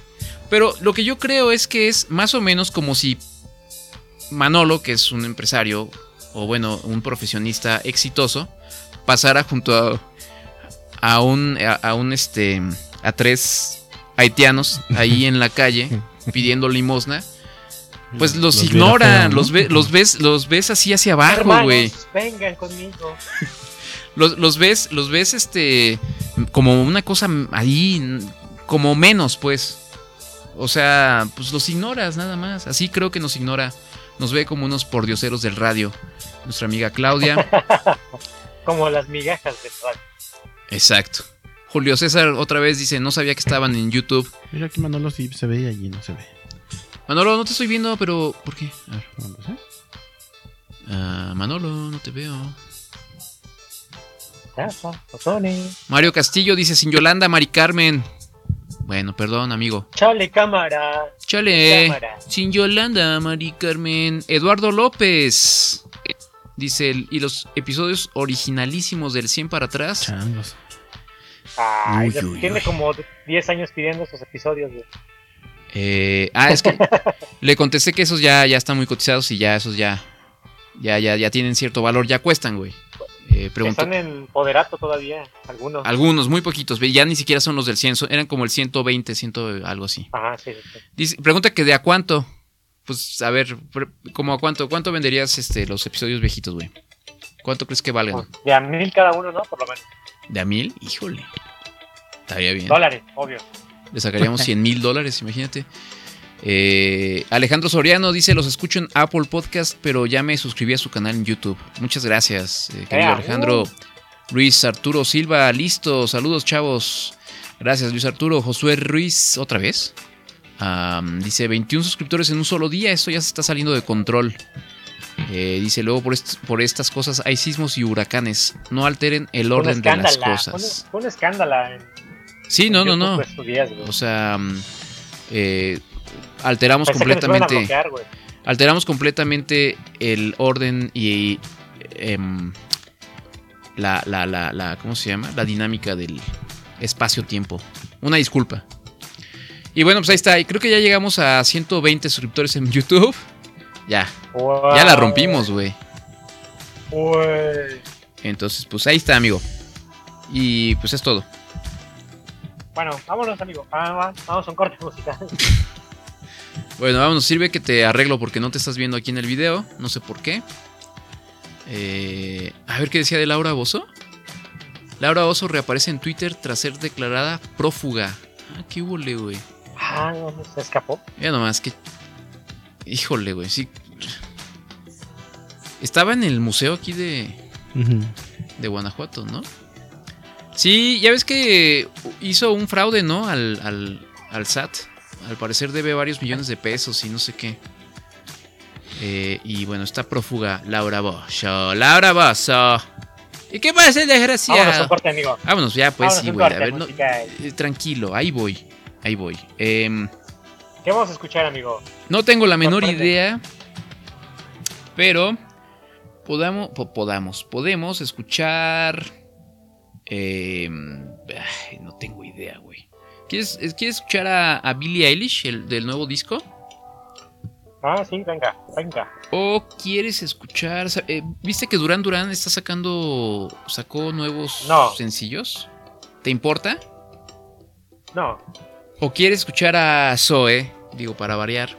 Speaker 2: Pero lo que yo creo es que es más o menos como si Manolo, que es un empresario, o bueno, un profesionista exitoso, pasara junto a, a un, a, a un, este, a tres haitianos ahí en la calle pidiendo limosna, pues los, ignoran, los, ve- los ves, los ves así hacia abajo, güey.
Speaker 3: vengan conmigo.
Speaker 2: Los, los ves, los ves, este, como una cosa ahí, como menos, pues. O sea, pues los ignoras nada más. Así creo que nos ignora. Nos ve como unos pordioseros del radio. Nuestra amiga Claudia.
Speaker 3: Como las migajas del radio.
Speaker 2: Exacto. Julio César otra vez dice, no sabía que estaban en YouTube.
Speaker 7: Mira aquí Manolo sí se ve y allí no se ve.
Speaker 2: Manolo, no te estoy viendo, pero ¿por qué?
Speaker 7: A ver, vamos, ¿eh?
Speaker 2: Ah, Manolo, no te veo. Mario Castillo dice, sin Yolanda, Mari Carmen. Bueno, perdón, amigo.
Speaker 3: Chale, cámara.
Speaker 2: Chale.
Speaker 3: Cámara.
Speaker 2: Sin Yolanda, Mari Carmen. Eduardo López. Dice, y los episodios originalísimos del 100 para atrás.
Speaker 7: Changos.
Speaker 3: Ay,
Speaker 2: Uy, uy,
Speaker 3: tiene
Speaker 2: uy.
Speaker 3: como 10 años pidiendo esos episodios. güey.
Speaker 2: Eh, ah, es que le contesté que esos ya, ya están muy cotizados y ya esos ya, ya, ya, ya tienen cierto valor, ya cuestan, güey. Eh, preguntó-
Speaker 3: Están en Poderato todavía, algunos.
Speaker 2: algunos, muy poquitos, ya ni siquiera son los del 100, son- eran como el 120, 100, algo así.
Speaker 3: Ajá, sí, sí, sí.
Speaker 2: Dice, pregunta que de a cuánto. pues a ver, como a cuánto, cuánto venderías este los episodios viejitos, güey. ¿Cuánto crees que valgan?
Speaker 3: De a mil cada uno, ¿no? Por lo menos.
Speaker 2: ¿De a mil? Híjole. Estaría bien.
Speaker 3: Dólares, obvio.
Speaker 2: Le sacaríamos 100 mil dólares, imagínate. Eh, Alejandro Soriano dice, los escucho en Apple Podcast, pero ya me suscribí a su canal en YouTube. Muchas gracias, eh, querido
Speaker 3: Ea,
Speaker 2: Alejandro.
Speaker 3: uh.
Speaker 2: Luis Arturo Silva, listo. Saludos, chavos. Gracias, Luis Arturo. Josué Ruiz, otra vez. Dice 21 suscriptores en un solo día. Esto ya se está saliendo de control. Eh, dice luego por, est- por estas cosas hay sismos y huracanes. No alteren el orden de las cosas.
Speaker 3: fue un escándalo. En,
Speaker 2: Sí, no, no, no.
Speaker 3: Güey.
Speaker 2: O sea, mm, eh, alteramos
Speaker 3: Pensé
Speaker 2: completamente,
Speaker 3: bloquear,
Speaker 2: alteramos completamente el orden y em, la, la, la, la, ¿cómo se llama? La dinámica del espacio-tiempo. Una disculpa. Y bueno, pues ahí está. Y creo que ya llegamos a 120 suscriptores en YouTube. Ya,
Speaker 3: Wow.
Speaker 2: ya la rompimos, güey. Entonces, pues ahí está, amigo. Y pues es todo.
Speaker 3: Bueno, vámonos, amigo. Ah, va, vamos a un corte musical.
Speaker 2: Bueno, vámonos, sirve que te arreglo porque no te estás viendo aquí en el video. No sé por qué. Eh, a ver qué decía de Laura Bozo. Laura Bozo reaparece en Twitter tras ser declarada prófuga. Ah, qué hule, güey.
Speaker 3: Ah, no, se escapó.
Speaker 2: Mira nomás, que. Híjole, güey, sí. Estaba en el museo aquí de, de Guanajuato, ¿no? Sí, ya ves que hizo un fraude, ¿no? Al, al, al SAT. Al parecer debe varios millones de pesos y no sé qué. Eh, y bueno, está prófuga Laura Bozo. Laura Bozo. ¿Y qué pasa,
Speaker 3: Vámonos a
Speaker 2: desgraciado?
Speaker 3: corte, amigo.
Speaker 2: Vámonos, ya pues
Speaker 3: Vámonos
Speaker 2: sí, güey. A ver, no, eh, tranquilo, ahí voy. Ahí voy. Em,
Speaker 3: ¿Qué vamos a escuchar, amigo?
Speaker 2: no tengo la menor
Speaker 3: Sorprende.
Speaker 2: idea. Pero podamos, po- podamos, podemos escuchar. ay, no tengo idea, güey. ¿Quieres, es- ¿Quieres escuchar a, a Billie Eilish, el del nuevo disco?
Speaker 3: Ah, sí, venga, venga.
Speaker 2: ¿O quieres escuchar... eh, ¿Viste que Duran Duran está sacando... sacó nuevos
Speaker 3: No.
Speaker 2: sencillos? ¿Te importa?
Speaker 3: No,
Speaker 2: ¿O quieres escuchar a Zoe? Digo, para variar.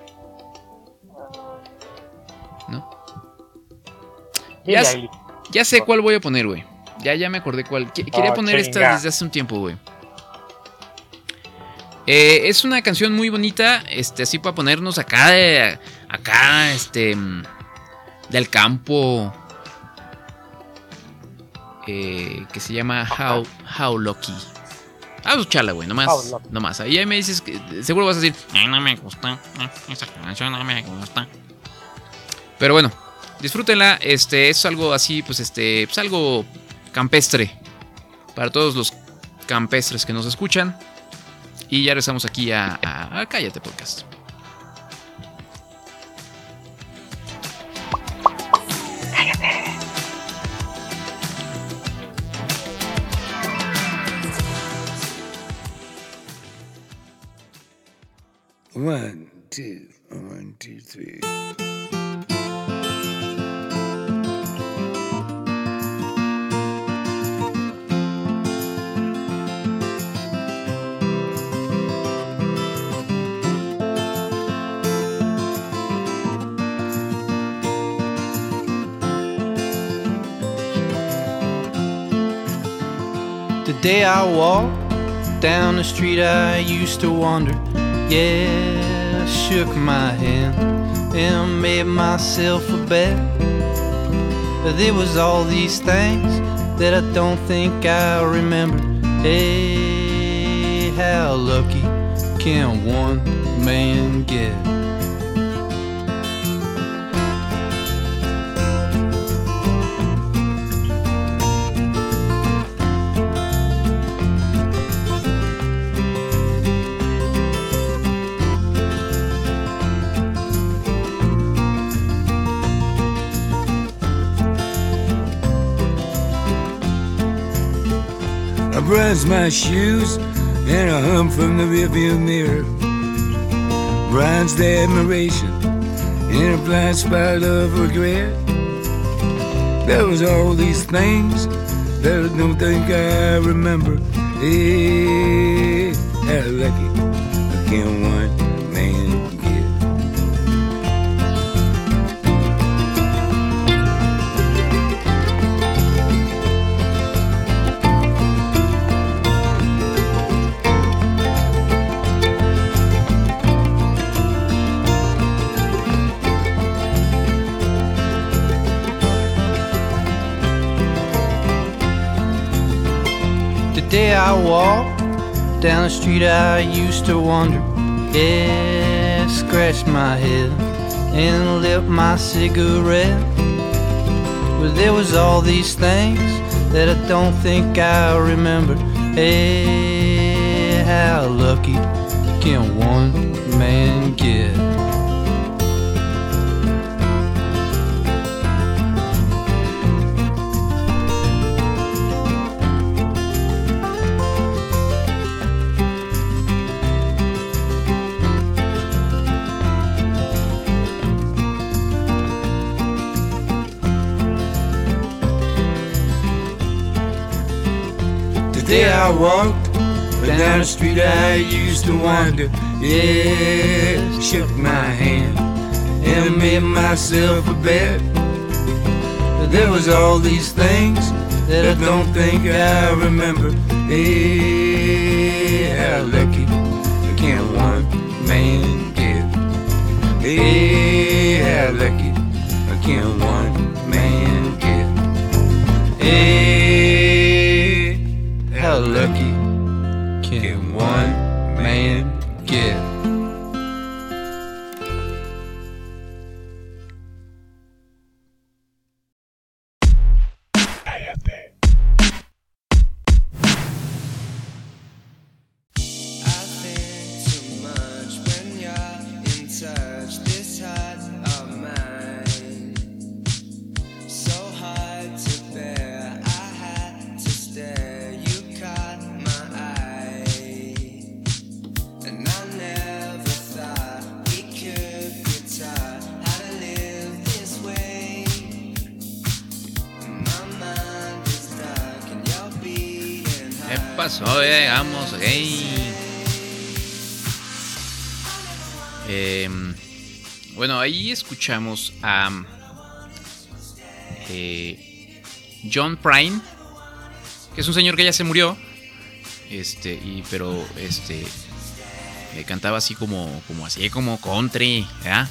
Speaker 2: ¿No?
Speaker 3: Billie
Speaker 2: Ya,
Speaker 3: Eilish.
Speaker 2: ya sé cuál voy a poner, güey. Ya, ya me acordé cuál. Qu- Quería
Speaker 3: Oh,
Speaker 2: poner esta
Speaker 3: chinga.
Speaker 2: desde hace un tiempo, güey. Eh, es una canción muy bonita, este, así para ponernos acá, de- acá, este, del campo, eh, que se llama How, How Lucky. Vamos a escucharla, güey,
Speaker 3: How
Speaker 2: nomás,
Speaker 3: Lucky.
Speaker 2: nomás. Ahí me dices que, seguro vas a decir, "Ay, no me gusta, esa canción no me gusta. Pero bueno, disfrútenla, este, es algo así, pues, este, pues algo campestre, para todos los campestres que nos escuchan. Y ya regresamos aquí a, Cállate Podcast.
Speaker 9: Day I walked down the street I used to wander, yeah, I shook my hand and made myself a bet. But there was all these things that I don't think I remember. Hey, how lucky can one man get?
Speaker 10: My shoes and a hum from the rearview mirror. Bronzed admiration in a blind spot of regret. There was all these things that I don't think I remember. Hey, how lucky I can one man
Speaker 9: the street I used to wander. Yeah, scratch my head and lit my cigarette. But there was all these things that I don't think I remember. Hey, how lucky can one man get? I walked down the street I used to wander. Yeah, shook my hand and made myself a bet. But there was all these things that I don't think I remember. Hey, how lucky can one man get? Hey, how lucky can one man get? How lucky
Speaker 2: escuchamos a eh, John Prine, que es un señor que ya se murió, este, y pero este eh, cantaba así como, como así, como country, ¿verdad?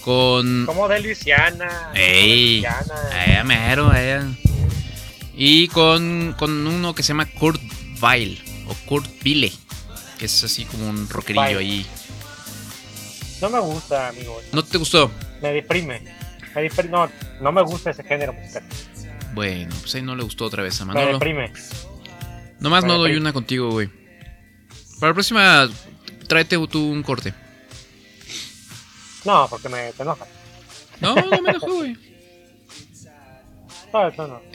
Speaker 2: Con
Speaker 3: Como de Luisiana.
Speaker 2: Ey, mero. Y con, con uno que se llama Kurt Vile o Kurt Vile, que es así como un rockerillo ahí.
Speaker 3: No me gusta, amigo.
Speaker 2: ¿No te gustó?
Speaker 3: Me deprime. Me deprime. No, no me gusta ese género musical.
Speaker 2: Bueno, pues ahí no le gustó otra vez a
Speaker 3: Me
Speaker 2: Manolo.
Speaker 3: deprime.
Speaker 2: Nomás
Speaker 3: me
Speaker 2: no doy una contigo, güey. Para la próxima, tráete tú un corte.
Speaker 3: No, porque me te enoja.
Speaker 2: No, no me enojo, güey.
Speaker 3: No, eso no.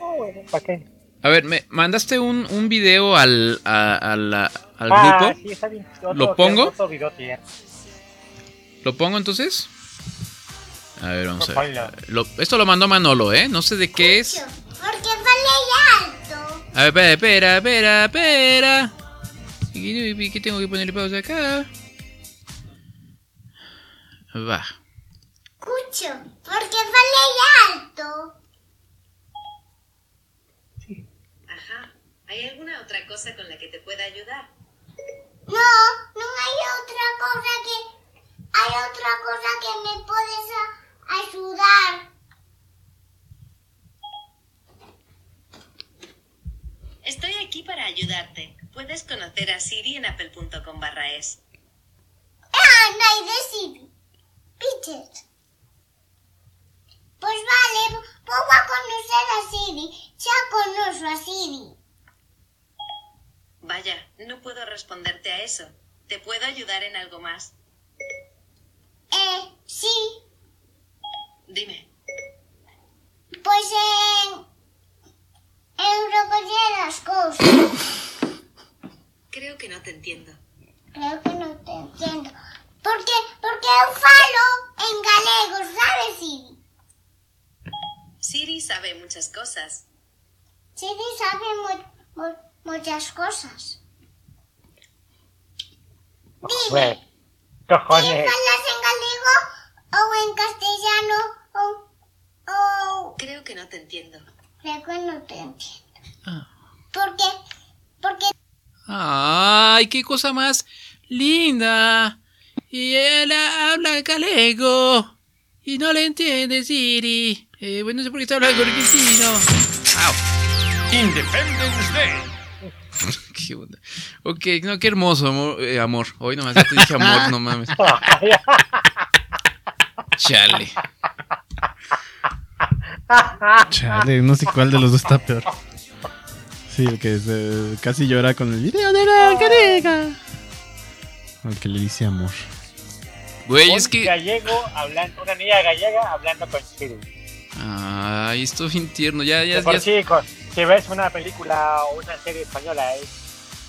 Speaker 3: No, bueno, ¿para qué?
Speaker 2: A ver, me mandaste un, un video al, a- a la- al
Speaker 3: ah,
Speaker 2: grupo.
Speaker 3: sí, está bien. Otro-
Speaker 2: ¿Lo pongo?
Speaker 3: otro video.
Speaker 2: ¿Lo pongo entonces? A ver, vamos a ver. Lo- esto lo mandó Manolo, ¿eh? No sé de qué es.
Speaker 11: Porque vale alto.
Speaker 2: A ver, espera, espera, espera, espera. ¿Y qué- tengo que ponerle pausa acá? Va.
Speaker 11: Escucho. Porque vale alto.
Speaker 12: Ajá. ¿Hay alguna otra cosa con la que te pueda ayudar?
Speaker 11: No, no hay otra cosa que. Hay otra cosa que me puedes ayudar.
Speaker 12: Estoy aquí para ayudarte. Puedes conocer a Siri en apple.com barra es.
Speaker 11: Ah, no hay de Siri. Pitches. Pues vale, pongo a conocer a Siri. Ya conozco a Siri.
Speaker 12: Vaya, no puedo responderte a eso. ¿Te puedo ayudar en algo más?
Speaker 11: Eh, sí.
Speaker 12: Dime.
Speaker 11: Pues en. En recoger las cosas.
Speaker 12: Creo que no te entiendo.
Speaker 11: Creo que no te entiendo. ¿Por qué? Porque eu falo en galego, sabes, Siri?
Speaker 12: Siri sabe muchas cosas.
Speaker 11: Siri sabe mu- mu- muchas cosas. Dime,
Speaker 3: Bueno,
Speaker 11: ¿qué
Speaker 3: cojones.
Speaker 11: en galego o en castellano o, o...
Speaker 12: Creo que no te entiendo.
Speaker 11: Creo que no te entiendo.
Speaker 2: Ah.
Speaker 11: ¿Por qué? Porque
Speaker 2: ¡Ay, qué cosa más linda! Y él habla galego. Y no le entiende Siri. Eh, bueno, no sé por qué está hablando argentino. ¡Au!
Speaker 13: Independence Day.
Speaker 2: qué onda. Ok, no, qué hermoso, amor. eh, amor. Hoy nomás ya te dije amor, no mames. Chale.
Speaker 7: Chale, no sé cuál de los dos está peor. Sí, el que se- casi llora con el video de la careca. El que le dice amor.
Speaker 2: Güey, es que.
Speaker 3: gallego hablando, una niña gallega hablando con Chiri.
Speaker 2: Ay, esto bien tierno. Ya, ya,
Speaker 3: por
Speaker 2: ya.
Speaker 3: sí, co- si ves una película o una serie española, es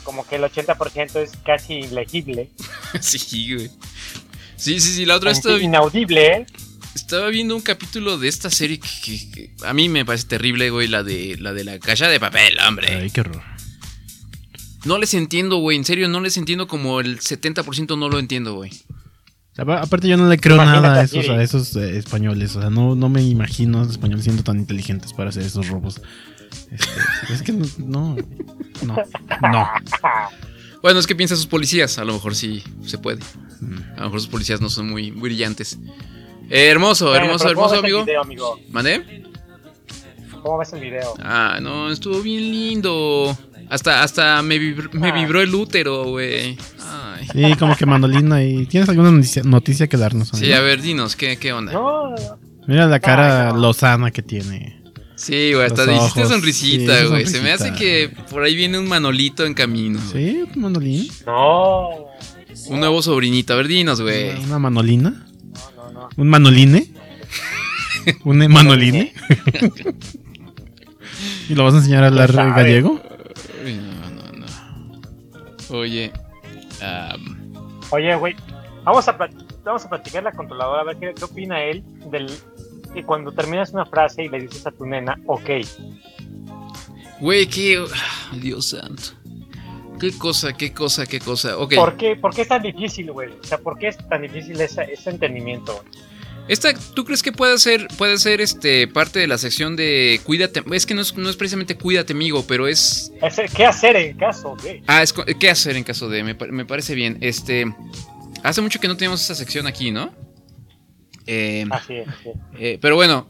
Speaker 3: como que el 80% es casi ilegible.
Speaker 2: Sí, güey. Sí, sí, sí. La otra vez estaba, vi-
Speaker 3: Inaudible, ¿eh?
Speaker 2: estaba viendo un capítulo de esta serie que, que- que a mí me parece terrible, güey. La de la de la caja de papel, hombre.
Speaker 7: Ay, qué horror.
Speaker 2: No les entiendo, güey. En serio, no les entiendo como el 70% no lo entiendo, güey.
Speaker 7: O sea, apa- aparte yo no le creo
Speaker 3: Imagínate
Speaker 7: nada a esos,
Speaker 3: Siri.
Speaker 7: a esos eh, españoles. O sea, no, no me imagino a los españoles siendo tan inteligentes para hacer esos robos. Este, es que no, no, no, no.
Speaker 2: Bueno, es que piensa sus policías. A lo mejor sí se puede. A lo mejor sus policías no son muy, muy brillantes. Eh, hermoso,
Speaker 3: Bueno,
Speaker 2: hermoso,
Speaker 3: pero ¿cómo
Speaker 2: hermoso, amigo.
Speaker 3: video, amigo?
Speaker 2: ¿Mandé?
Speaker 3: ¿Cómo ves el video?
Speaker 2: Ah, no, estuvo bien lindo. Hasta, hasta me, vibr- me
Speaker 3: Ah.
Speaker 2: vibró el útero, güey. Ay.
Speaker 7: Sí, como que mandolina y... ¿Tienes alguna noticia, noticia que darnos?
Speaker 2: Sí, a ver, dinos, ¿qué, qué onda?
Speaker 3: No, no.
Speaker 7: Mira la cara
Speaker 3: no.
Speaker 7: lozana que tiene.
Speaker 2: Sí, güey, hasta
Speaker 7: Los
Speaker 2: hiciste
Speaker 7: ojos,
Speaker 2: sonrisita,
Speaker 7: sí,
Speaker 2: güey. Se me hace que por ahí viene un manolito en camino.
Speaker 7: Sí, un mandolín.
Speaker 3: No.
Speaker 2: Un nuevo sobrinito. A ver, dinos, güey.
Speaker 7: Una manolina.
Speaker 3: No, no, no.
Speaker 7: ¿Un manoline? ¿Un manoline? ¿Y lo vas a enseñar a hablar gallego?
Speaker 2: No, no, no. Oye.
Speaker 3: Oye, güey, vamos a, vamos a platicar la controladora, a ver qué, qué opina él del que cuando terminas una frase y le dices a tu nena, ok.
Speaker 2: Güey, qué. ah, Dios santo. Qué cosa, qué cosa, qué cosa. Ok.
Speaker 3: ¿Por, qué, ¿Por qué es tan difícil, güey? O sea, ¿por qué es tan difícil ese entendimiento? güey?
Speaker 2: Esta, ¿tú crees que puede ser, puede ser este parte de la sección de cuídate? Es que no es, no es precisamente cuídate, amigo, pero es.
Speaker 3: Ese- ¿Qué hacer en caso de?
Speaker 2: Ah, es ¿qué hacer en caso de? Me, pa- me parece bien. Este. Hace mucho que no tenemos esa sección aquí, ¿no? Eh,
Speaker 3: Así es. sí.
Speaker 2: eh, pero bueno,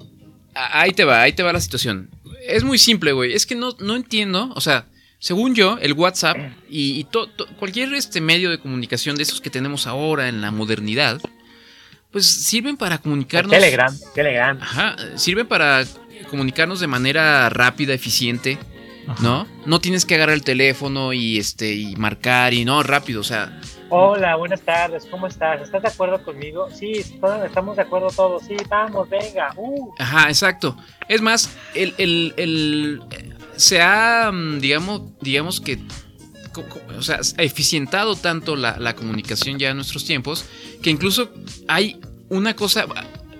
Speaker 2: ahí te va, ahí te va la situación. Es muy simple, güey. Es que no, no entiendo, o sea, según yo, el WhatsApp y, y to- to- cualquier este medio de comunicación de esos que tenemos ahora en la modernidad, pues sirven para comunicarnos.
Speaker 3: Telegram, Telegram.
Speaker 2: Ajá, sirven para comunicarnos de manera rápida, eficiente, ¿no? No tienes que agarrar el teléfono y este y marcar y no, rápido, o sea,
Speaker 3: Hola, buenas tardes, ¿cómo estás? ¿Estás de acuerdo conmigo? Sí, estamos de acuerdo todos. Sí, vamos, venga. Uh.
Speaker 2: Ajá, exacto. Es más, el, el, el- se ha, mm, digamos, digamos que, o sea, ha eficientado tanto la, la comunicación ya en nuestros tiempos, que incluso hay una cosa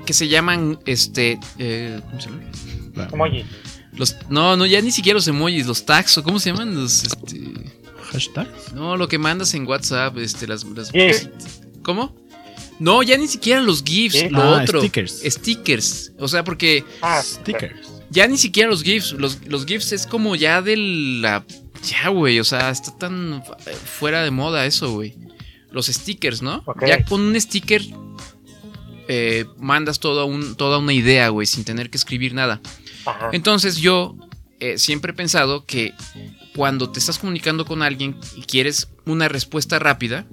Speaker 2: que se llaman, este, eh, ¿cómo se llama?
Speaker 3: Emoji.
Speaker 2: Los, no, no, ya ni siquiera los emojis, los tags, o ¿cómo se llaman? Los, este,
Speaker 7: ¿Hashtags?
Speaker 2: no, lo que mandas en WhatsApp, este, las, las-. ¿Cómo? No, ya ni siquiera los GIFs, lo
Speaker 7: Ah,
Speaker 2: otro.
Speaker 7: stickers.
Speaker 2: Stickers. O sea, porque
Speaker 3: Ah,
Speaker 7: Stickers.
Speaker 2: ya ni siquiera los GIFs. Los, los GIFs es como ya de la. Ya, güey. O sea, está tan fu- fuera de moda eso, güey. Los stickers, ¿no? Ya con un sticker eh, mandas toda, un, toda una idea, güey, sin tener que escribir nada.
Speaker 3: Ajá.
Speaker 2: Entonces yo eh, siempre he pensado que cuando te estás comunicando con alguien y quieres una respuesta rápida,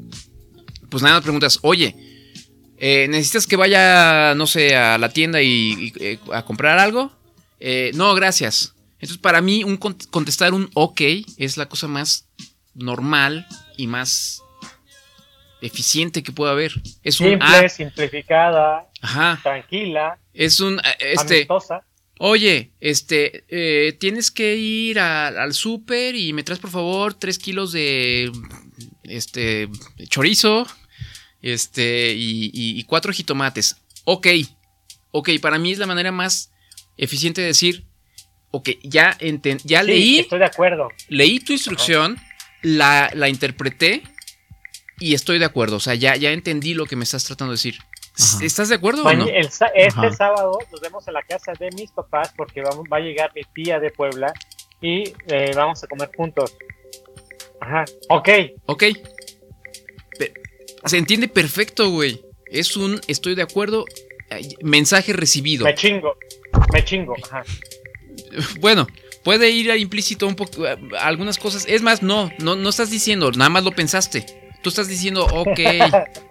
Speaker 2: pues nada más preguntas, oye, eh, ¿necesitas que vaya, no sé, a la tienda y, y, eh, a comprar algo? Eh, no, gracias. Entonces para mí un cont- contestar un ok es la cosa más normal y más eficiente que pueda haber. Es un
Speaker 3: Simple,
Speaker 2: ah,
Speaker 3: simplificada,
Speaker 2: ajá,
Speaker 3: tranquila,
Speaker 2: es un este
Speaker 3: amistosa.
Speaker 2: Oye, este, eh, tienes que ir a- al súper y me traes por favor tres kilos de, este, chorizo, este, y, y- y cuatro jitomates. Ok, ok, para mí es la manera más eficiente de decir, ok, ya, enten- ya
Speaker 3: Sí,
Speaker 2: leí,
Speaker 3: Estoy de acuerdo.
Speaker 2: leí tu instrucción, la, la interpreté y estoy de acuerdo, o sea, ya, ya entendí lo que me estás tratando de decir.
Speaker 7: Ajá.
Speaker 2: ¿Estás de acuerdo o no?
Speaker 3: el este
Speaker 7: Ajá.
Speaker 3: sábado nos vemos en la casa de mis papás porque vamos, va a llegar mi tía de Puebla y eh, vamos a comer juntos. Ajá. Ok.
Speaker 2: Ok. Se entiende perfecto, güey. Es un estoy de acuerdo. Mensaje recibido.
Speaker 3: Me chingo. Me chingo. Ajá.
Speaker 2: Bueno, Puede ir a implícito un poco algunas cosas. Es más, no, no, no estás diciendo, nada más lo pensaste. Tú estás diciendo, ok.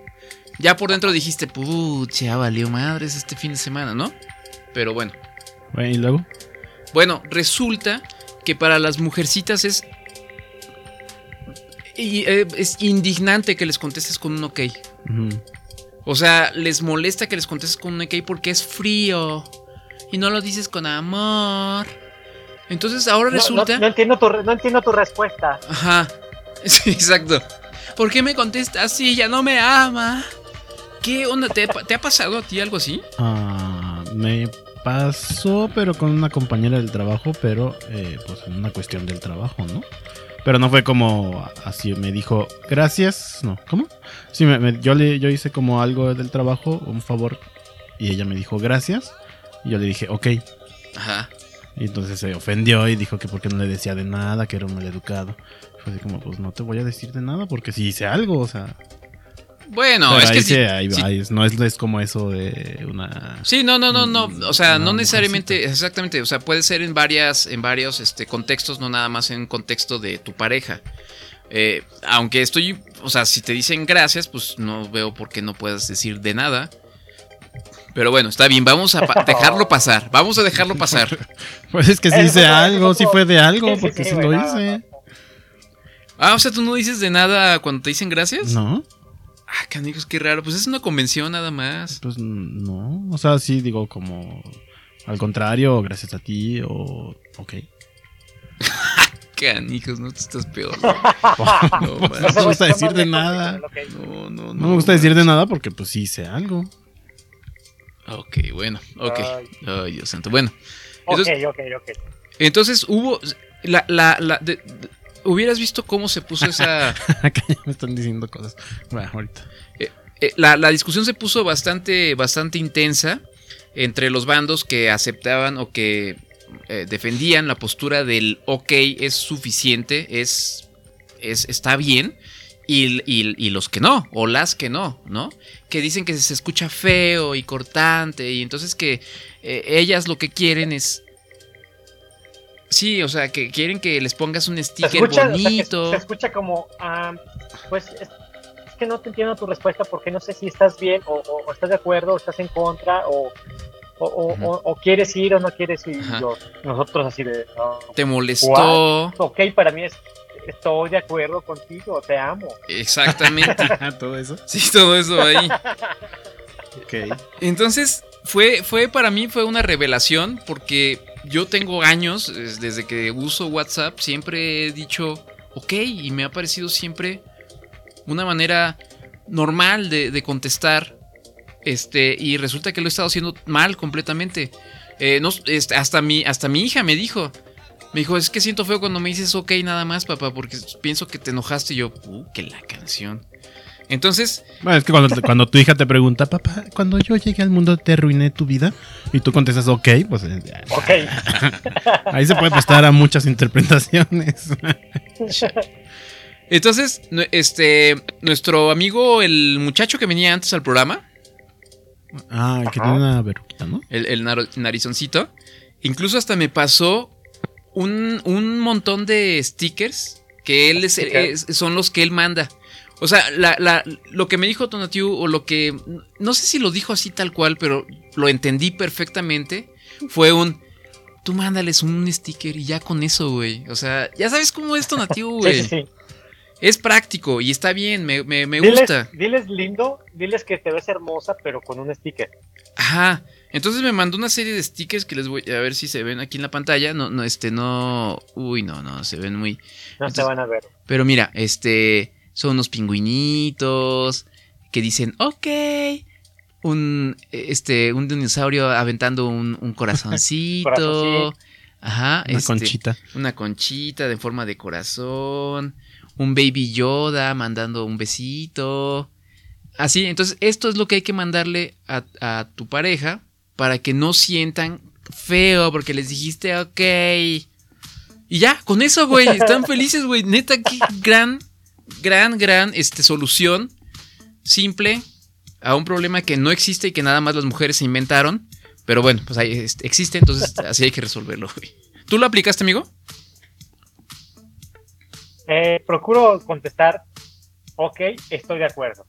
Speaker 2: ya por dentro dijiste, pucha, ya valió madres este fin de semana, ¿no? Pero bueno.
Speaker 7: Bueno, y luego.
Speaker 2: Bueno, resulta que para las mujercitas es. y, eh, es indignante que les contestes con un ok. O sea, les molesta que les contestes con un ok porque es frío. Y no lo dices con amor. Entonces ahora
Speaker 3: No,
Speaker 2: resulta.
Speaker 3: no, no entiendo tu, re- no entiendo tu respuesta.
Speaker 2: Ajá. Sí, exacto. ¿Por qué me contestas así? Ya no me ama. ¿Qué onda? ¿Te, ha- te ha pasado a ti algo así?
Speaker 7: Ah, me pasó, pero con una compañera del trabajo, pero eh, pues en una cuestión del trabajo, ¿no? Pero no fue como así, me dijo, gracias, no, ¿cómo? Sí, me- me- yo, le, yo hice como algo del trabajo, un favor, y ella me dijo, gracias, y yo le dije, ok.
Speaker 2: Ajá.
Speaker 7: Y entonces se ofendió y dijo que porque no le decía de nada, que era un maleducado. Fue así como, pues no te voy a decir de nada porque si hice algo, o sea...
Speaker 2: Bueno,
Speaker 7: Pero
Speaker 2: es que
Speaker 7: sí, no es, no es como eso de una...
Speaker 2: Sí, no, no, no, no. O sea, no necesariamente, exactamente. O sea, puede ser en varias, en varios este, contextos, no nada más en un contexto de tu pareja. Eh, aunque estoy, o sea, si te dicen gracias, pues no veo por qué no puedas decir de nada. Pero bueno, está bien, vamos a pa- dejarlo pasar. Vamos a dejarlo pasar.
Speaker 7: Pues es que hice
Speaker 2: fue-
Speaker 7: algo, sí
Speaker 2: fue-
Speaker 7: de algo,
Speaker 2: sí, sí,
Speaker 7: porque
Speaker 2: sí,
Speaker 7: sí
Speaker 2: güey,
Speaker 7: lo hice.
Speaker 2: Ah, o sea, tú no dices de nada cuando te dicen gracias.
Speaker 7: No.
Speaker 2: Ah, canijos, qué raro. Pues es una convención nada más.
Speaker 7: Pues no, o sea, sí digo como al contrario, gracias a ti o ok.
Speaker 2: Canijos, no te estás peor.
Speaker 7: No, no me gusta decir de nada.
Speaker 2: No, no,
Speaker 7: No me gusta decir de nada porque pues sí hice algo.
Speaker 2: Ok, bueno, ok.
Speaker 3: Ay.
Speaker 2: Ay, Dios santo. Bueno.
Speaker 3: Ok,
Speaker 2: Entonces,
Speaker 3: ok, ok.
Speaker 2: entonces hubo. La, la, la, de- de- hubieras visto cómo se puso esa.
Speaker 7: Acá ya me están diciendo cosas. Bueno, ahorita.
Speaker 2: Eh, eh, la, la discusión se puso bastante, bastante intensa entre los bandos que aceptaban o que eh, defendían la postura del ok es suficiente, es, es está bien, y, y- y los que no, o las que no, ¿no? Que dicen que se escucha feo y cortante, y entonces que eh, ellas lo que quieren es... Sí, o sea, que quieren que les pongas un
Speaker 3: Se
Speaker 2: sticker
Speaker 3: o sea,
Speaker 2: bonito.
Speaker 3: se escucha como, ah, pues es, es que no te entiendo tu respuesta porque no sé si estás bien o, o- o estás de acuerdo o estás en contra o, o, o- o- o quieres ir o no quieres ir. Yo- nosotros así de... ah,
Speaker 2: ¿Te molestó?
Speaker 3: what? Ok, para mí es, estoy de acuerdo contigo, te amo.
Speaker 2: Exactamente.
Speaker 7: todo eso.
Speaker 2: Sí, todo eso ahí.
Speaker 7: Ok.
Speaker 2: Entonces, fue, fue para mí fue una revelación porque yo tengo años, es- desde que uso WhatsApp, siempre he dicho, ok, y me ha parecido siempre una manera normal de, contestar. Este, y resulta que lo he estado haciendo mal completamente. Eh, este, hasta, mi, hasta mi hija me dijo. Me dijo, es que siento feo cuando me dices ok nada más, papá, porque pienso que te enojaste. Y yo, uh, que la canción. Entonces,
Speaker 7: Bueno, es que cuando, cuando tu hija te pregunta, papá, cuando yo llegué al mundo te arruiné tu vida, y tú contestas ok, pues eh.
Speaker 3: Ok.
Speaker 7: ahí se puede prestar a muchas interpretaciones.
Speaker 2: Entonces, este, nuestro amigo, el muchacho que venía antes al programa,
Speaker 7: ah, que tiene una verruquita, ¿no?
Speaker 2: el, narizoncito, incluso hasta me pasó un, un montón de stickers que él es-
Speaker 3: Stickers.
Speaker 2: es- son los que él manda. O sea, la- la- lo que me dijo Tonatiu, o lo que. No sé si lo dijo así tal cual, pero lo entendí perfectamente. Fue un. Tú mándales un sticker y ya con eso, güey. O sea, ya sabes cómo es Tonatiu, güey.
Speaker 3: sí, sí.
Speaker 2: Es práctico y está bien, me, me- me
Speaker 3: Diles-
Speaker 2: gusta.
Speaker 3: Diles lindo, diles que te ves hermosa, pero con un sticker.
Speaker 2: Ajá. Entonces me mandó una serie de stickers que les voy a ver si se ven aquí en la pantalla. No, no, este, no. Uy, no, no, se ven muy.
Speaker 3: No se van a ver.
Speaker 2: Pero mira, este. Son unos pingüinitos. Que dicen, ok. Un. Este. Un dinosaurio aventando un, un corazoncito.
Speaker 3: Corazoncito.
Speaker 2: Ajá.
Speaker 7: Una
Speaker 2: este,
Speaker 7: conchita.
Speaker 2: Una conchita de forma de corazón. Un baby Yoda mandando un besito. Así, entonces esto es lo que hay que mandarle a, a tu pareja para que no sientan feo porque les dijiste ok. Y ya, con eso, güey, están felices, güey. Neta, qué gran, gran, gran este, solución simple a un problema que no existe y que nada más las mujeres se inventaron. Pero bueno, pues ahí existe, entonces así hay que resolverlo. ¿Tú lo aplicaste, amigo?
Speaker 3: Eh, procuro contestar, ok, estoy de acuerdo.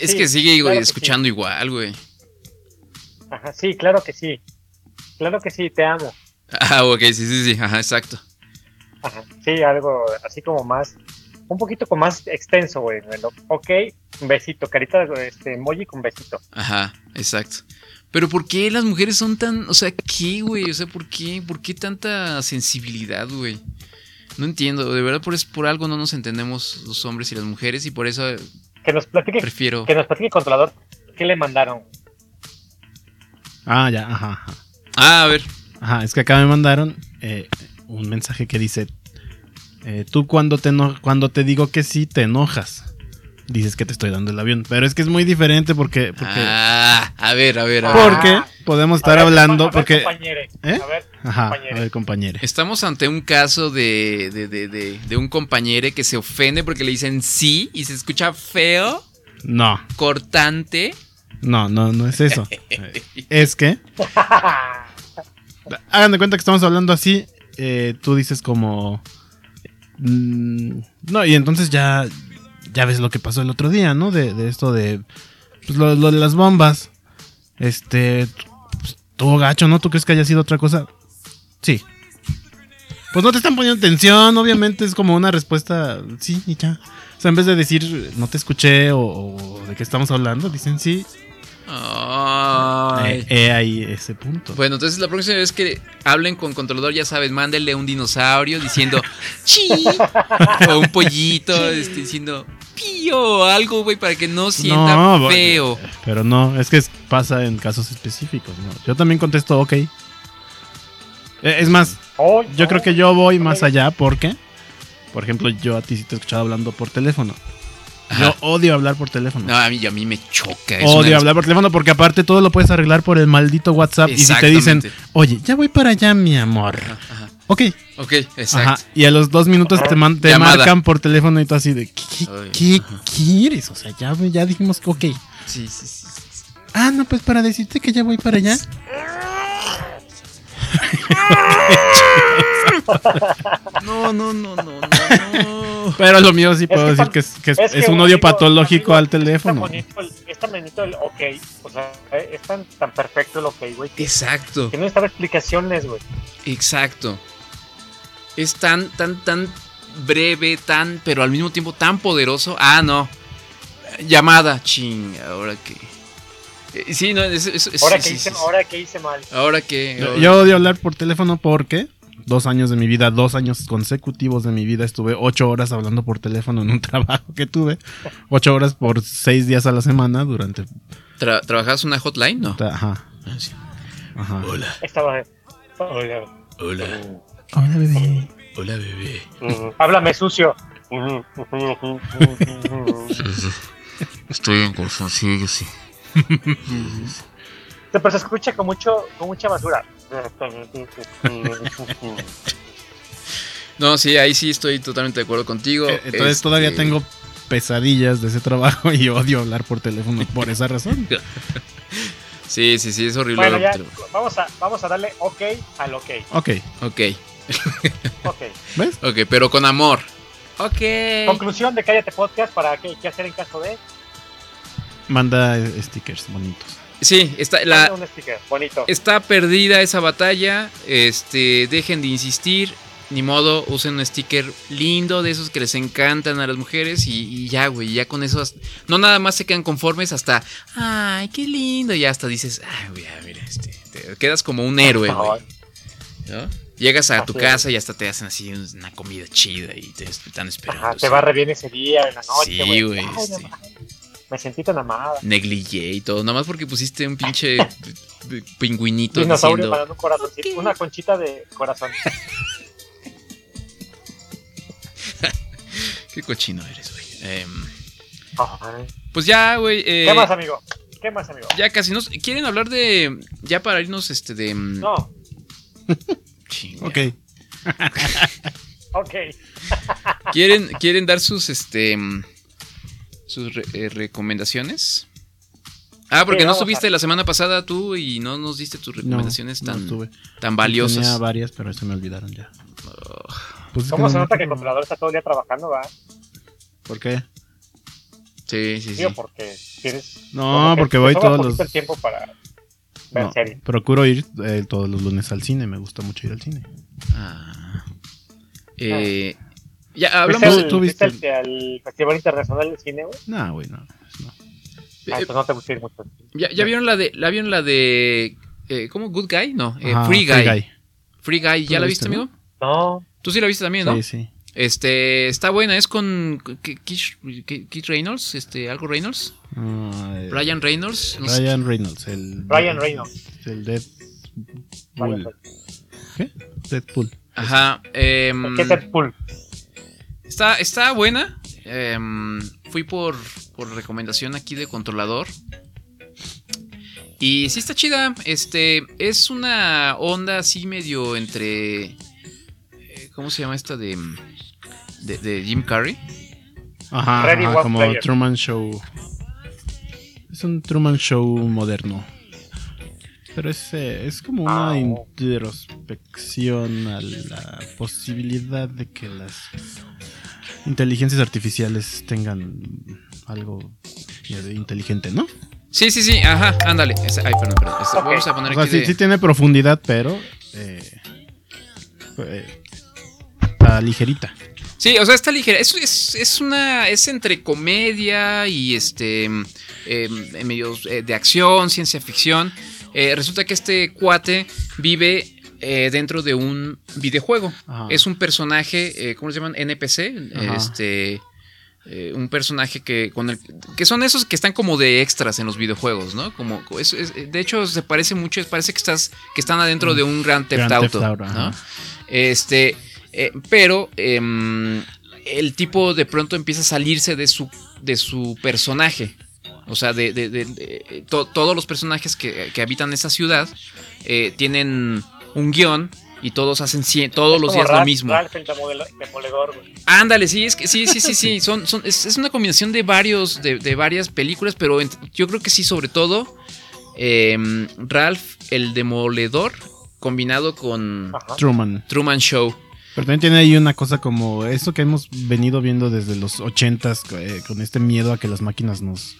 Speaker 2: Es
Speaker 3: Sí,
Speaker 2: que sigue güey,
Speaker 3: claro que
Speaker 2: escuchando igual, güey.
Speaker 3: Ajá, sí, claro que sí. Claro que sí, te amo.
Speaker 2: Ah, ok, sí, sí, sí, ajá, exacto.
Speaker 3: Ajá, sí, algo así como más, un poquito con más extenso, güey. Bueno, Ok, un besito, carita, este, emoji con besito.
Speaker 2: Ajá, exacto. Pero ¿por qué las mujeres son tan, o sea, qué, güey? O sea, ¿por qué? ¿Por qué tanta sensibilidad, güey? No entiendo, de verdad por, es, por algo no nos entendemos los hombres y las mujeres y por eso
Speaker 3: Que nos platique,
Speaker 2: prefiero...
Speaker 3: que nos platique el controlador qué le mandaron.
Speaker 7: Ah, ya, ajá, ajá.
Speaker 2: Ah, a ver.
Speaker 7: Ajá, es que acá me mandaron eh, un mensaje que dice: eh, Tú cuando te, cuando te digo que sí, te enojas. Dices que te estoy dando el avión. Pero es que es muy diferente porque. porque
Speaker 2: Ah, a ver, a ver, a ver.
Speaker 7: porque podemos estar
Speaker 3: A ver,
Speaker 7: hablando.
Speaker 3: a ver,
Speaker 7: porque.
Speaker 3: compañere,
Speaker 7: ¿Eh?
Speaker 3: A ver,
Speaker 7: Ajá,
Speaker 3: compañere.
Speaker 7: a ver, compañero.
Speaker 2: Estamos ante un caso de, de, de, de, de un compañero que se ofende porque le dicen sí y se escucha feo,
Speaker 7: No,
Speaker 2: cortante.
Speaker 7: no, no, no es eso. es que. Hagan de cuenta que estamos hablando así. Eh, tú dices como. mm, no, y entonces ya. Ya ves lo que pasó el otro día, ¿no? De, de esto de. Pues lo, lo de las bombas. Este. pues, Tuvo gacho, ¿no? ¿Tú crees que haya sido otra cosa? Sí. Pues no te están poniendo atención, obviamente es como una respuesta. Sí, y ya. O sea, en vez de decir no te escuché o, o de qué estamos hablando, dicen sí.
Speaker 2: Ay.
Speaker 7: Eh, eh, ahí ese punto.
Speaker 2: Bueno, entonces la próxima vez que hablen con controlador, ya sabes, mándenle un dinosaurio diciendo chi o un pollito este, diciendo pío o algo, güey, para que no sienta
Speaker 7: No,
Speaker 2: feo.
Speaker 7: Pero no, es que pasa en casos específicos. ¿no? Yo también contesto ok. Eh, Es más,
Speaker 3: Oh,
Speaker 7: yo creo que yo voy más allá porque, por ejemplo, yo a ti sí te he escuchado hablando por teléfono. Yo odio hablar por teléfono.
Speaker 2: No, a mí, a mí me choca. es
Speaker 7: Odio hablar por teléfono porque aparte todo lo puedes arreglar por el maldito WhatsApp. Y si te dicen, oye, ya voy para allá, mi amor.
Speaker 2: Ajá.
Speaker 7: Ok.
Speaker 2: Ok, exacto.
Speaker 7: Ajá. Y a los dos minutos te, man- te
Speaker 2: Llamada.
Speaker 7: marcan por teléfono y tú así de, ¿qué,
Speaker 2: Ay,
Speaker 7: qué quieres? O sea, ya, ya dijimos que ok.
Speaker 2: Sí, sí, sí. sí, sí.
Speaker 7: Ah, no, pues para decirte que ya voy para allá.
Speaker 2: No, no, no, no, no.
Speaker 7: Pero lo mío sí puedo
Speaker 3: que
Speaker 7: decir que es, que es-
Speaker 3: es que,
Speaker 7: es un odio patológico al
Speaker 3: Es tan
Speaker 7: teléfono.
Speaker 3: es tan bonito el ok. O sea, es tan, tan perfecto el ok, güey. Que,
Speaker 2: Exacto,
Speaker 3: que no necesitaba explicaciones, güey.
Speaker 2: exacto. Es tan, tan, tan breve, tan, pero al mismo tiempo tan poderoso. Ah, no. Llamada, ching, ahora que. Eh, Sí, no, es, es- es-
Speaker 3: Ahora
Speaker 2: sí,
Speaker 3: que hice,
Speaker 2: sí,
Speaker 3: ahora que hice mal.
Speaker 2: Ahora que.
Speaker 7: Yo, yo odio hablar por teléfono porque dos años de mi vida, dos años consecutivos de mi vida, estuve ocho horas hablando por teléfono en un trabajo que tuve. Ocho horas por seis días a la semana durante...
Speaker 2: Tra- ¿Trabajabas una hotline? No.
Speaker 7: Ajá.
Speaker 2: Ah, sí.
Speaker 7: Ajá.
Speaker 2: Hola,
Speaker 3: Estaba. Hola.
Speaker 2: hola,
Speaker 7: Hola, bebé.
Speaker 2: hola, bebé.
Speaker 3: Mm, Háblame sucio.
Speaker 1: Estoy en calzoncillo, sí.
Speaker 3: Pero se escucha con mucho, con mucha basura.
Speaker 2: No, sí, ahí sí estoy totalmente de acuerdo contigo.
Speaker 7: Eh, Entonces
Speaker 2: Este,
Speaker 7: todavía tengo pesadillas de ese trabajo y odio hablar por teléfono por esa razón.
Speaker 2: Sí, sí, sí, es horrible.
Speaker 3: Bueno, ya,
Speaker 2: pero-
Speaker 3: vamos a, vamos a darle ok al ok.
Speaker 7: Ok,
Speaker 2: Ok,
Speaker 3: Ok.
Speaker 7: ¿ves?
Speaker 2: ok, pero con amor. Ok.
Speaker 3: Conclusión de Cállate Podcast para qué, qué hacer en caso de.
Speaker 7: Manda eh, stickers bonitos.
Speaker 2: Sí, está, la,
Speaker 3: un sticker bonito.
Speaker 2: está perdida esa batalla. Este, dejen de insistir. Ni modo, usen un sticker lindo de esos que les encantan a las mujeres y, y ya, güey, ya con eso, hasta- no nada más se quedan conformes hasta, ay, qué lindo, y hasta dices, ay, güey, mira, este, te quedas como un héroe, güey. ¿no? Llegas a tu casa y hasta te hacen así una comida chida y te están esperando.
Speaker 3: Ajá, te va re bien ese día, en la noche,
Speaker 2: Sí,
Speaker 3: güey.
Speaker 2: güey,
Speaker 3: Me sentí tan amada.
Speaker 2: negligé y todo, nada más porque pusiste un pinche pingüinito
Speaker 3: Dinosaurio
Speaker 2: diciendo,
Speaker 3: un corazoncito, una conchita de corazón.
Speaker 2: qué cochino eres, güey. Em, pues ya, güey. eh,
Speaker 3: ¿Qué más, amigo? ¿Qué más, amigo?
Speaker 2: ya casi nos quieren hablar de ya para irnos este de mm,
Speaker 3: No,
Speaker 2: chinga.
Speaker 7: Ok.
Speaker 3: ok.
Speaker 2: quieren quieren dar sus este mm, sus re- eh, recomendaciones. Ah, porque
Speaker 3: Sí,
Speaker 2: no
Speaker 3: a-
Speaker 2: la semana pasada tú y no nos diste tus recomendaciones
Speaker 7: no
Speaker 2: tan, tan valiosas.
Speaker 7: Tenía varias, pero se me olvidaron ya. Pues es que
Speaker 3: ¿Cómo se
Speaker 7: no-
Speaker 3: nota que el controlador está todo el día trabajando, va?
Speaker 7: ¿Por qué?
Speaker 2: Sí, sí, sí.
Speaker 3: Porque tienes...
Speaker 7: No, porque voy todos los-
Speaker 3: el tiempo para ver
Speaker 7: No, procuro ir eh, todos los lunes al cine. Me gusta mucho ir al cine.
Speaker 2: Ah. Eh, ya
Speaker 3: ¿Viste
Speaker 2: hablamos
Speaker 3: el,
Speaker 2: de...
Speaker 7: tú
Speaker 3: viste
Speaker 7: viste
Speaker 3: el- el Festival Internacional de Cine, güey?
Speaker 7: No, güey, no. no.
Speaker 3: Ah, no te gusta ir mucho.
Speaker 2: ¿Ya, ya vieron la de... ¿La vieron la de... eh, ¿Cómo? ¿Good Guy? No, eh,
Speaker 7: Ajá,
Speaker 2: Free,
Speaker 7: Free
Speaker 2: Guy.
Speaker 7: Guy.
Speaker 2: Free Guy.
Speaker 7: ¿Tú
Speaker 2: ¿Ya
Speaker 7: la viste,
Speaker 2: amigo?
Speaker 3: No.
Speaker 2: Tú sí la viste también, ¿no?
Speaker 7: Sí, sí.
Speaker 2: Este, está buena, es con Keith Reynolds, este, algo Reynolds,
Speaker 7: Ah, eh,
Speaker 2: Ryan Reynolds, no sé.
Speaker 7: Ryan Reynolds. El,
Speaker 3: Ryan Reynolds.
Speaker 7: El Dead
Speaker 3: Ryan
Speaker 7: Bull. ¿Qué? Deadpool.
Speaker 2: Ajá. em,
Speaker 3: ¿Qué es el pool?
Speaker 2: Está, está buena. em, fui por, por recomendación aquí de controlador. Y sí está chida. Este, es una onda así medio entre... eh, ¿Cómo se llama esta de, de, de Jim Carrey?
Speaker 7: Ajá, como
Speaker 3: Player.
Speaker 7: Truman Show. Es un Truman Show moderno. Pero es, eh, es como una
Speaker 3: Ah, oh.
Speaker 7: introspección a la posibilidad de que las inteligencias artificiales tengan algo inteligente, ¿no?
Speaker 2: Sí, sí, sí. Ajá, ándale. Ay, perdón, perdón. Esa-
Speaker 3: Ok.
Speaker 2: Vamos a poner
Speaker 7: O sea,
Speaker 2: aquí
Speaker 7: sí,
Speaker 2: de-
Speaker 7: sí tiene profundidad, pero eh, eh, está ligerita.
Speaker 2: Sí, o sea, está ligera. Es, es, es una. Es entre comedia y este. eh, medios eh, de acción, ciencia ficción. Eh, resulta que este cuate vive eh, dentro de un videojuego.
Speaker 7: Ajá.
Speaker 2: Es un personaje, eh, ¿cómo se llaman? NPC.
Speaker 7: Ajá.
Speaker 2: Este. eh, un personaje que con el que son esos que están como de extras en los videojuegos, ¿no? Como es- es- de hecho se parece mucho, parece que estás que están adentro de un Grand Theft
Speaker 7: Grand Theft
Speaker 2: Auto. Este, eh, pero em, el tipo de pronto empieza a salirse de su, de su personaje. O sea, de, de- de- de- to- todos los personajes que, que habitan esa ciudad tienen un guion y todos hacen cien- todos los
Speaker 3: Como
Speaker 2: días lo mismo.
Speaker 3: Ralph el demoledor, güey.
Speaker 2: Ándale, sí, es que sí, sí, sí, sí. Son, son, es, es una combinación de varios, de, de varias películas, pero yo creo que sí, sobre todo, em, Ralph el Demoledor combinado con
Speaker 3: Ajá.
Speaker 7: Truman.
Speaker 2: Truman Show.
Speaker 7: Pero también tiene ahí una cosa como eso que hemos venido viendo desde los ochentas eh, con este miedo a que las máquinas nos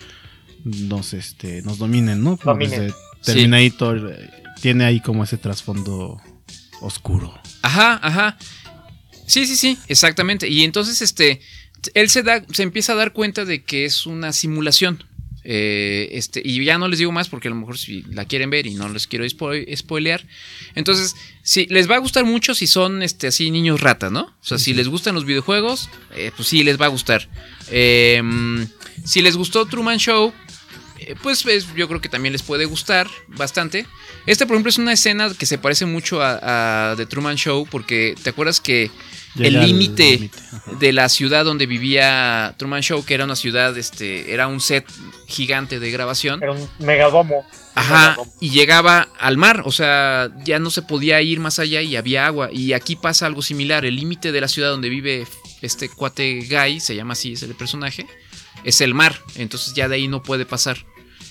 Speaker 7: nos este nos dominen, ¿no? Como
Speaker 3: Dominen.
Speaker 7: desde Terminator eh, tiene ahí como ese trasfondo oscuro.
Speaker 2: Ajá, ajá. Sí, sí, sí, exactamente. Y entonces, este, él se da, se empieza a dar cuenta de que es una simulación. Eh, este, y ya no les digo más porque a lo mejor si la quieren ver y no les quiero spo- spoilear. Entonces, sí, les va a gustar mucho si son este, así niños rata, ¿no? O sea, si les gustan los videojuegos, eh, pues sí, les va a gustar. Eh, si les gustó Truman Show, pues es- yo creo que también les puede gustar bastante. Este, por ejemplo, es una escena que se parece mucho a, a The Truman Show porque te acuerdas que
Speaker 7: Llega
Speaker 2: el límite de la ciudad donde vivía Truman Show, que era una ciudad, este, era un set gigante de grabación.
Speaker 3: Era un megadomo.
Speaker 2: Ajá,
Speaker 3: Megadomo.
Speaker 2: y llegaba al mar, o sea, ya no se podía ir más allá y había agua. Y aquí pasa algo similar, el límite de la ciudad donde vive este cuate Guy, se llama así, es el personaje, es el mar, entonces ya de ahí no puede pasar.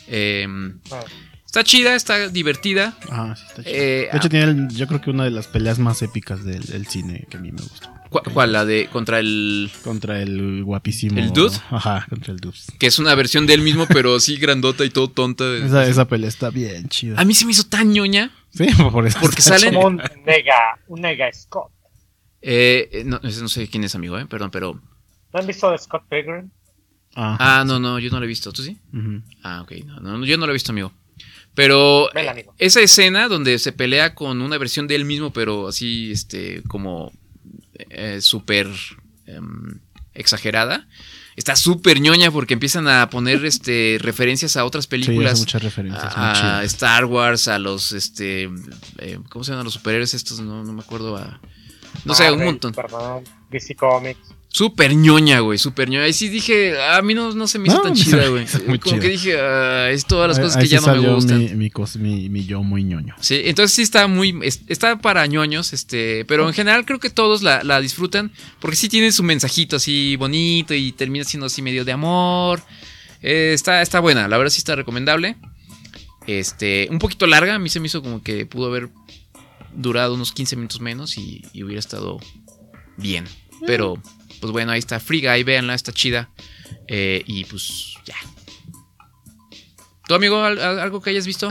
Speaker 2: Eh,
Speaker 3: Ah.
Speaker 2: está chida, está divertida.
Speaker 7: Ah, sí, está chido.
Speaker 2: Eh,
Speaker 7: de hecho, tiene el- yo creo que una de las peleas más épicas del, del cine que a mí me gustó.
Speaker 2: ¿cu- ¿Cuál? La de contra el...
Speaker 7: Contra el guapísimo.
Speaker 2: ¿El Dude?
Speaker 7: Ajá, contra el Dude.
Speaker 2: Que es una versión de él mismo, pero sí grandota y todo tonta.
Speaker 7: Esa, esa pelea está bien chida.
Speaker 2: A mí se me hizo tan ñoña.
Speaker 7: Sí, por eso
Speaker 2: Porque salen...
Speaker 3: Como un nega, un nega Scott.
Speaker 2: Eh, eh, no, no sé quién es amigo, eh, perdón, pero...
Speaker 3: ¿No han visto de Scott Pilgrim?
Speaker 7: Ah,
Speaker 2: Ah, no, no, yo no lo he visto. ¿Tú sí? Ah, ok. No, no, yo no lo he visto, amigo. Pero
Speaker 3: amigo.
Speaker 2: esa escena donde se pelea con una versión de él mismo, pero así, este, como eh, súper em, exagerada, está súper ñoña porque empiezan a poner este, referencias a otras
Speaker 7: Sí,
Speaker 2: películas.
Speaker 7: muchas referencias.
Speaker 2: a, a. Star Wars, a los, este, eh, ¿cómo se llaman los superhéroes estos? No, no me acuerdo. A, no sé, un montón.
Speaker 3: Superman, DC Comics.
Speaker 2: Súper ñoña, güey, súper ñoña. Y sí dije, a mí no, no se me hizo
Speaker 7: No,
Speaker 2: tan chida, güey. Como
Speaker 7: chida.
Speaker 2: que dije, ah, es todas las cosas
Speaker 7: ahí
Speaker 2: que ya no me gustan.
Speaker 7: Mi, mi, cos- mi, mi yo muy ñoño.
Speaker 2: Sí, entonces sí está muy, es- está para ñoños, este, pero en general creo que todos la, la disfrutan porque sí tiene su mensajito así bonito y termina siendo así medio de amor. Eh, está, está buena, la verdad sí está recomendable. Este, un poquito larga, a mí se me hizo como que pudo haber durado unos 15 minutos menos y, y hubiera estado bien. Pero, pues bueno, ahí está Free Guy, véanla, está chida. Eh, y pues ya. ¿Tu amigo al- al- algo que hayas visto?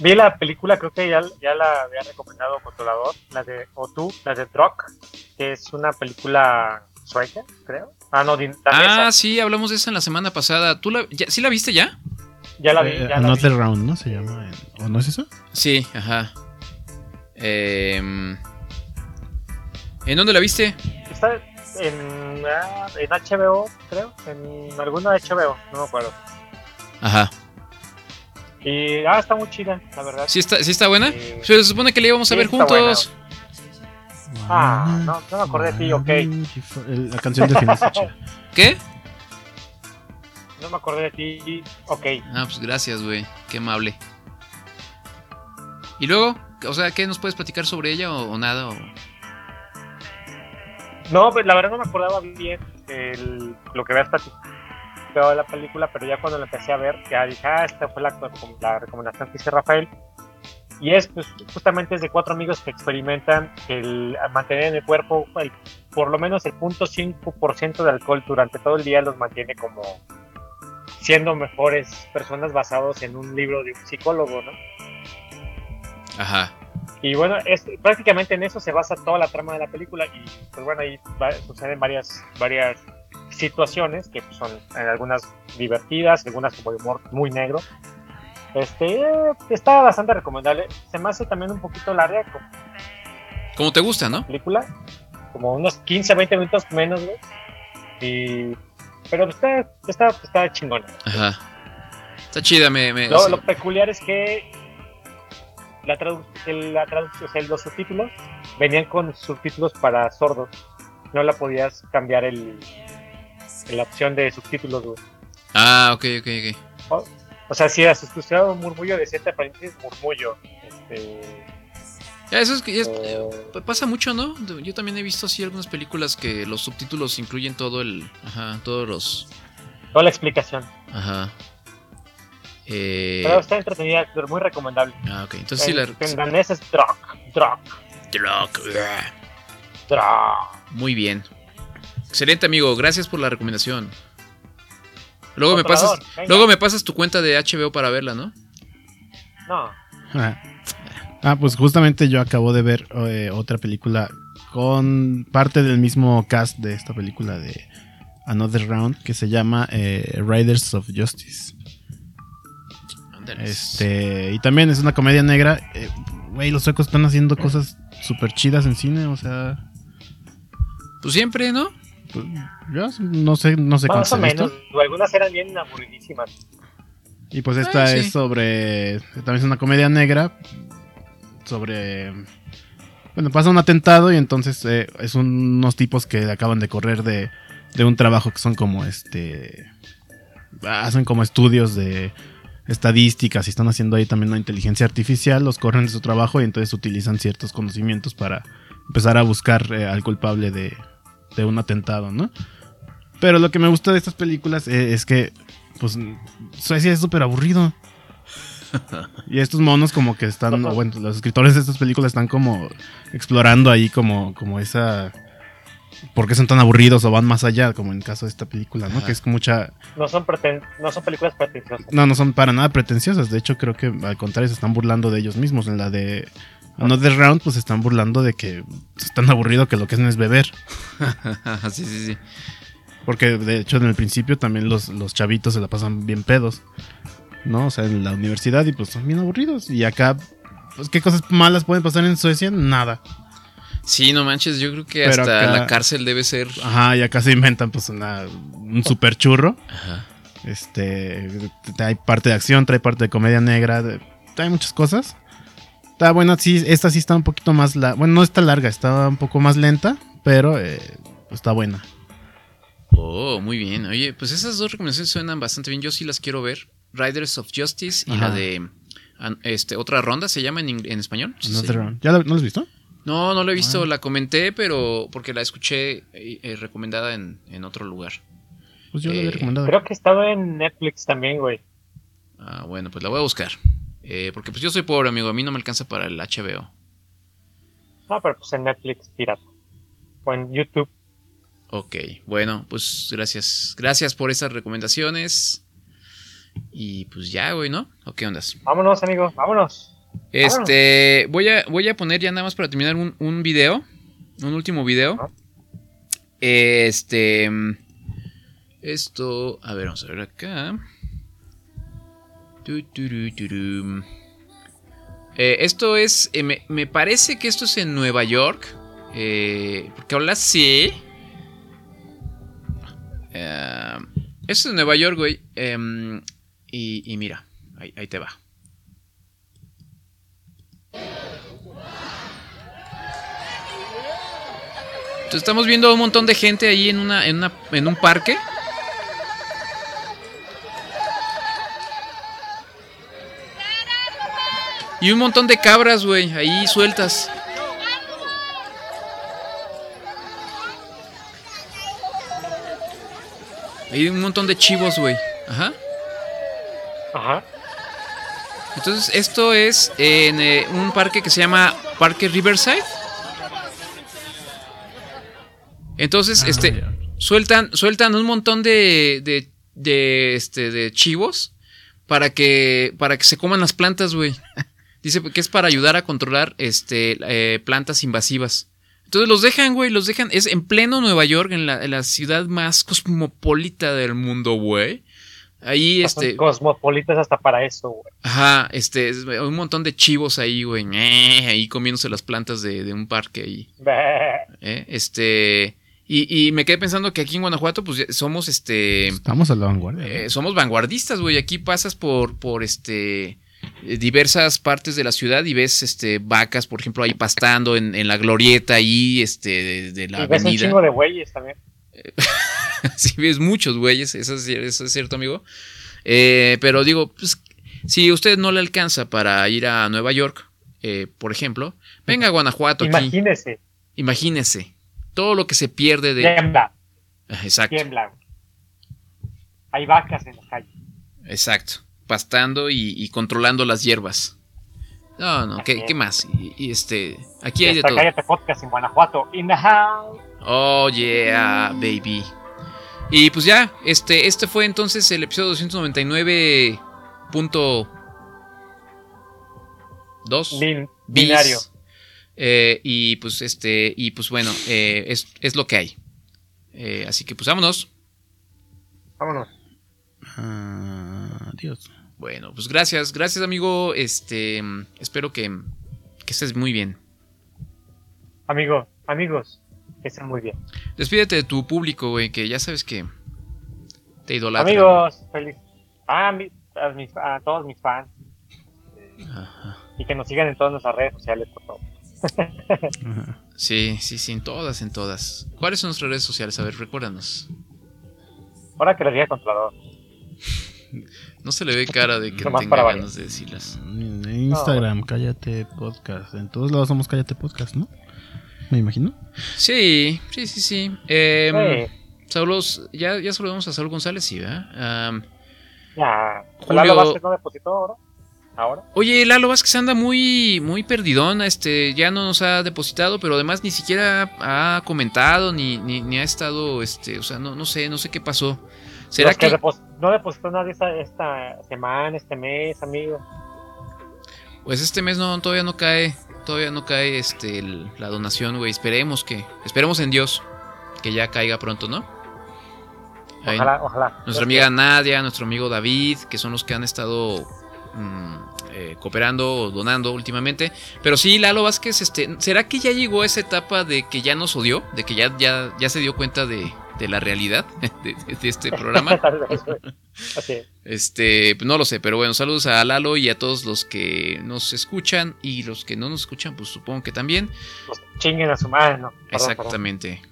Speaker 3: Vi la película, creo que ya, ya la había recomendado Controlador, la de O tú, la de Drock, que es una película sueca, creo. Ah, no, din- danesa.
Speaker 2: Ah, sí, hablamos de esa en la semana pasada. ¿Tú la, ya- ¿Sí la viste ya?
Speaker 3: ya la vi,
Speaker 7: Eh,
Speaker 3: ya la vi.
Speaker 7: Another Round, ¿no? Se llama. ¿O no es eso?
Speaker 2: Sí, ajá. Em, ¿En dónde la viste?
Speaker 3: Está en, ah, en HBO, creo, en alguna de HBO, no me acuerdo.
Speaker 2: Ajá.
Speaker 3: Y, ah, está muy chida, la verdad.
Speaker 2: ¿Sí está, sí está buena?
Speaker 3: Sí.
Speaker 2: Se supone que la íbamos a
Speaker 3: Sí,
Speaker 2: ver juntos.
Speaker 3: Ah, no, no me acordé de ti, ok.
Speaker 7: La canción de final.
Speaker 2: ¿Qué?
Speaker 3: No me acordé de ti, ok.
Speaker 2: Ah, pues gracias, güey. Qué amable. ¿Y luego? O sea, ¿qué nos puedes platicar sobre ella o, o nada? o-
Speaker 3: No, pues la verdad no me acordaba bien lo que había platicado de la película, pero ya cuando la empecé a ver, ya dije, ah, esta fue la, la recomendación que hizo Rafael. Y es, pues, justamente es de cuatro amigos que experimentan el mantener en el cuerpo el- por lo menos el 0.5% de alcohol durante todo el día los mantiene como siendo mejores personas basados en un libro de un psicólogo, ¿no?
Speaker 2: Ajá.
Speaker 3: Y bueno, es, prácticamente en eso se basa toda la trama de la película y pues bueno, ahí va- suceden varias, varias situaciones que pues, son eh, algunas divertidas, algunas como de humor muy negro. Este, eh, está bastante recomendable. Se me hace también un poquito larga como
Speaker 2: Como te gusta, ¿no?
Speaker 3: película, como unos 15, 20 minutos menos, güey. Y, pero está, está, está chingona.
Speaker 2: Ajá. Está chida, me... me-
Speaker 3: Lo,
Speaker 2: sí.
Speaker 3: lo peculiar es que la, tradu el- la traducción, o sea, los subtítulos venían con subtítulos para sordos. No la podías cambiar el, la opción de subtítulos, güey.
Speaker 2: Ah, ok, ok, ok.
Speaker 3: O, o sea, si has escuchado un murmullo de siete paréntesis, murmullo. Este,
Speaker 2: eso es que es-
Speaker 3: eh,
Speaker 2: pasa mucho, ¿no? Yo también he visto así algunas películas que los subtítulos incluyen todo el... Ajá, todos los...
Speaker 3: toda la explicación.
Speaker 2: Ajá. Eh,
Speaker 3: Pero está entretenida, pero muy recomendable.
Speaker 2: ah, ok. Entonces sí la...
Speaker 3: en danés es Drock. Drock.
Speaker 2: Drock.
Speaker 3: Drock.
Speaker 2: Muy bien. Excelente, amigo. Gracias por la recomendación. Luego me pasas,
Speaker 3: venga.
Speaker 2: luego me pasas tu cuenta de HBO para verla, ¿no?
Speaker 3: No.
Speaker 7: Ah. Ah, pues justamente yo acabo de ver eh, otra película con parte del mismo cast de esta película de Another Round que se llama eh, Riders of Justice. Este, y también es una comedia negra. Eh, Güey, los suecos están haciendo cosas súper chidas en cine, o sea.
Speaker 2: Pues siempre, ¿no?
Speaker 7: Pues, yo no sé, no sé
Speaker 3: Más o menos. Algunas eran bien aburridísimas.
Speaker 7: Y pues esta
Speaker 3: Ah, sí.
Speaker 7: es sobre. También es una comedia negra. Sobre. Bueno, pasa un atentado y entonces eh, es un- unos tipos que acaban de correr de, de un trabajo que son como este. Hacen como estudios de estadísticas y están haciendo ahí también una inteligencia artificial. Los corren de su trabajo y entonces utilizan ciertos conocimientos para empezar a buscar eh, al culpable de, de un atentado, ¿no? Pero lo que me gusta de estas películas eh, es que, pues, Suecia es súper aburrido. Y estos monos como que están, bueno, los escritores de estas películas están como explorando ahí como, como esa... ¿Por qué son tan aburridos o van más allá? Como en el caso de esta película, ¿no?
Speaker 3: Ajá.
Speaker 7: Que es mucha...
Speaker 3: No son, preten- no son películas pretenciosas.
Speaker 7: No, no son para nada pretenciosas. De hecho, creo que al contrario se están burlando de ellos mismos. En la de Another Round, pues se están burlando de que es tan aburrido que lo que hacen es beber.
Speaker 2: sí, sí, sí.
Speaker 7: Porque de hecho en el principio también los, los chavitos se la pasan bien pedos. ¿No? O sea, en la universidad y pues son bien aburridos. Y acá, pues, ¿qué cosas malas pueden pasar en Suecia? Nada.
Speaker 2: Sí, no manches, yo creo que
Speaker 7: Pero
Speaker 2: hasta
Speaker 7: acá-
Speaker 2: la cárcel debe ser.
Speaker 7: Ajá, y acá se inventan pues una, un super churro.
Speaker 2: Ajá.
Speaker 7: Este, hay parte de acción, trae parte de comedia negra, trae muchas cosas. Está buena, sí, esta sí está un poquito más, la, bueno, no está larga, está un poco más lenta, pero eh, está buena.
Speaker 2: Oh, muy bien. Oye, pues esas dos recomendaciones suenan bastante bien. Yo sí las quiero ver. Riders of Justice y
Speaker 7: Ajá.
Speaker 2: la de este otra ronda se llama en, en español. Sí,
Speaker 7: Another. Round. ¿Ya la- no lo has visto?
Speaker 2: No, no la he visto.
Speaker 7: Ah.
Speaker 2: La comenté, pero porque la escuché eh, eh, recomendada en, en otro lugar.
Speaker 7: Pues yo la había
Speaker 2: Eh,
Speaker 7: recomendado.
Speaker 3: Creo que estaba en Netflix también, güey.
Speaker 2: Ah, bueno, pues la voy a buscar. Eh, porque pues yo soy pobre, amigo. A mí no me alcanza para el HBO.
Speaker 3: No, pero pues en Netflix pirata. O en YouTube.
Speaker 2: Ok, bueno, pues gracias. Gracias por esas recomendaciones. Y pues ya, güey, ¿no? ¿O qué ondas?
Speaker 3: Vámonos, amigo, vámonos.
Speaker 2: Este, voy a, voy a poner ya nada más para terminar un, un video. Un último video. Este. Esto. A ver, vamos a ver acá. Eh, esto es. eh, me, me parece que esto es en Nueva York. Eh, porque habla así. Esto es en Nueva York, güey. Em, y, y mira, ahí, ahí te va. Estamos viendo un montón de gente ahí en, una, en, una, en un parque. Y un montón de cabras, güey, ahí sueltas. Hay un montón de chivos, güey. Ajá.
Speaker 3: Ajá.
Speaker 2: Entonces, esto es en eh, un parque que se llama Parque Riverside. Entonces, este, sueltan, sueltan un montón de, de, de, este, de chivos para que, para que se coman las plantas, güey. Dice que es para ayudar a controlar, este, eh, plantas invasivas. Entonces los dejan, güey, los dejan. Es en pleno Nueva York, en la, en la ciudad más cosmopolita del mundo, güey. Ahí,
Speaker 3: Son
Speaker 2: este.
Speaker 3: cosmopolitas hasta para eso, güey.
Speaker 2: Ajá, este, es- un montón de chivos ahí, güey. Ahí comiéndose las plantas de, de un parque ahí. ¿eh? Este. Y, y me quedé pensando que aquí en Guanajuato, pues somos este.
Speaker 7: Estamos a la vanguardia.
Speaker 2: eh, somos vanguardistas, güey. Aquí pasas por, por este. diversas partes de la ciudad y ves este vacas, por ejemplo, ahí pastando en, en la glorieta ahí, este, de, de la
Speaker 3: y ves un
Speaker 2: avenida.
Speaker 3: chingo de güeyes también.
Speaker 2: sí, ves muchos güeyes, eso es, cier- eso es cierto, amigo. Eh, pero digo, pues, si usted no le alcanza para ir a Nueva York, eh, por ejemplo, venga a Guanajuato aquí.
Speaker 3: Imagínese.
Speaker 2: Imagínese todo lo que se pierde de.
Speaker 3: Tiembla,
Speaker 2: Ah, Exacto,
Speaker 3: tiembla. Hay vacas en la calle.
Speaker 2: exacto. Pastando y, y controlando las hierbas. No, no, ¿qué, más? Y, y, este, aquí hay de todo.
Speaker 3: Cállate Podcast en Guanajuato. In the house.
Speaker 2: Oh yeah, baby. Y pues ya, este, este fue entonces el episodio 299. Punto dos.
Speaker 3: Bin-
Speaker 2: bis.
Speaker 3: binario.
Speaker 2: Eh, y pues este, y pues bueno, eh, es, es lo que hay. Eh, así que pues vámonos.
Speaker 3: Vámonos.
Speaker 7: Ah, adiós.
Speaker 2: Bueno, pues gracias, gracias amigo. Este, espero que, que estés muy bien.
Speaker 3: Amigo, amigos, que estén muy bien.
Speaker 2: Despídete de tu público, güey, que ya sabes que te idolatra.
Speaker 3: Amigos, feliz. Ah, mi- a, mis- a todos mis fans.
Speaker 2: Ajá.
Speaker 3: Y que nos sigan en todas nuestras redes sociales, por favor.
Speaker 2: Sí, sí, sí, en todas, en todas. ¿Cuáles son nuestras redes sociales? A ver, recuérdanos.
Speaker 3: Ahora que les diga controlador.
Speaker 2: No se le ve cara de que
Speaker 3: Nomás
Speaker 2: tenga
Speaker 3: para
Speaker 2: ganas de decirlas.
Speaker 7: En Instagram, cállate podcast. En todos lados somos cállate podcast, ¿no? Me imagino.
Speaker 2: Sí, sí, sí, sí.
Speaker 3: Sí.
Speaker 2: Saludos, ya, ya saludamos a Saúl González, sí, ¿verdad?
Speaker 3: Ya.
Speaker 2: Julio-
Speaker 3: Lalo Vázquez no depositó ahora. Ahora.
Speaker 2: Oye, Lalo Vázquez anda muy, muy perdidón, este, ya no nos ha depositado, pero además ni siquiera ha comentado, ni, ni, ni ha estado, este, o sea, no, no sé, no sé qué pasó. ¿Será
Speaker 3: Los que
Speaker 2: que,
Speaker 3: depos- no depositó nadie esta, esta semana, este mes, amigo.
Speaker 2: pues este mes no, todavía no cae, todavía no cae, este, el- la donación, güey, esperemos que, esperemos en Dios, que ya caiga pronto, ¿no? Ahí.
Speaker 3: Ojalá, ojalá.
Speaker 2: Nuestra amiga Nadia, nuestro amigo David, que son los que han estado mm, eh, cooperando o donando últimamente. Pero sí, Lalo Vázquez, este, ¿será que ya llegó a esa etapa de que ya nos odió? De que ya, ya, ya se dio cuenta de, de la realidad de, de- de este programa.
Speaker 3: Así es.
Speaker 2: Este, pues no lo sé, pero bueno, saludos a Lalo y a todos los que nos escuchan y los que no nos escuchan, pues supongo que también.
Speaker 3: Pues chinguen a su mano. Perdón, perdón.
Speaker 2: Exactamente.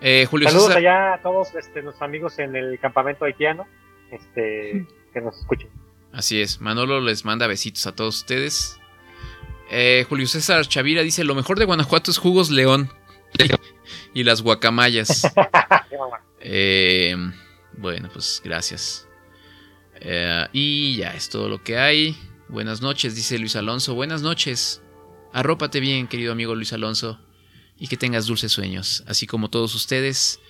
Speaker 2: Eh, Julio
Speaker 3: Saludos
Speaker 2: César.
Speaker 3: allá a todos este, nuestros amigos en el campamento haitiano. Este, que nos escuchen.
Speaker 2: Así es, Manolo les manda besitos a todos ustedes. Eh, Julio César Chavira dice, lo mejor de Guanajuato es jugos león y las guacamayas. Eh, bueno, pues gracias. Eh, y ya es todo lo que hay. Buenas noches, dice Luis Alonso. Buenas noches. Arrópate bien, querido amigo Luis Alonso. Y que tengas dulces sueños. Así como todos ustedes.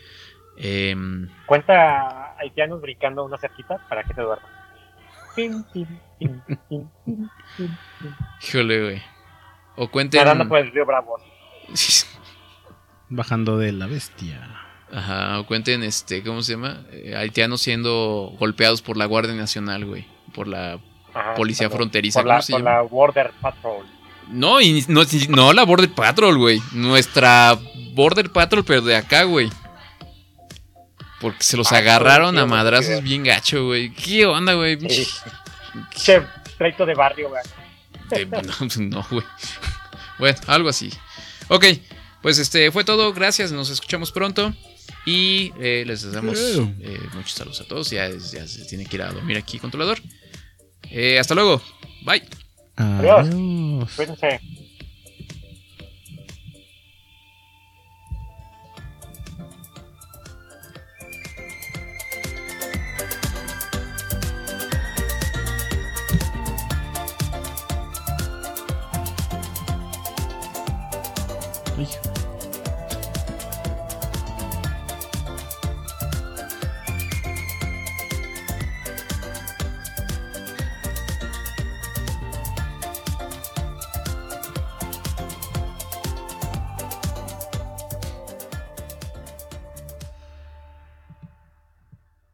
Speaker 2: Em,
Speaker 3: Cuenta haitianos brincando una cerquita para que se duerma. Tin, tin, tin, tin, tin, tin, tin.
Speaker 2: híjole, güey. O cuenten.
Speaker 3: Nadando por el río Bravo.
Speaker 7: Bajando de la bestia.
Speaker 2: Ajá, o cuenten, este, ¿cómo se llama? Eh, haitianos siendo golpeados por la Guardia Nacional, güey. Por la
Speaker 3: Ajá,
Speaker 2: policía
Speaker 3: por-
Speaker 2: fronteriza.
Speaker 3: Por
Speaker 2: ¿cómo
Speaker 3: la,
Speaker 2: se
Speaker 3: por
Speaker 2: llama?
Speaker 3: la Border Patrol.
Speaker 2: No, y no, no la Border Patrol, güey. Nuestra Border Patrol, pero de acá, güey. Porque se los
Speaker 3: Ah,
Speaker 2: agarraron a madrazos bien gacho, güey. ¿Qué onda, güey?
Speaker 3: Sí. Che, treito de barrio, güey.
Speaker 2: Eh, no, no, güey. Bueno, algo así. Ok, pues este fue todo. Gracias, nos escuchamos pronto. Y eh, les deseamos eh, muchos saludos a todos. Ya, ya se tiene que ir a dormir aquí, controlador. Eh, hasta luego. Bye.
Speaker 3: Adiós.
Speaker 7: Adiós.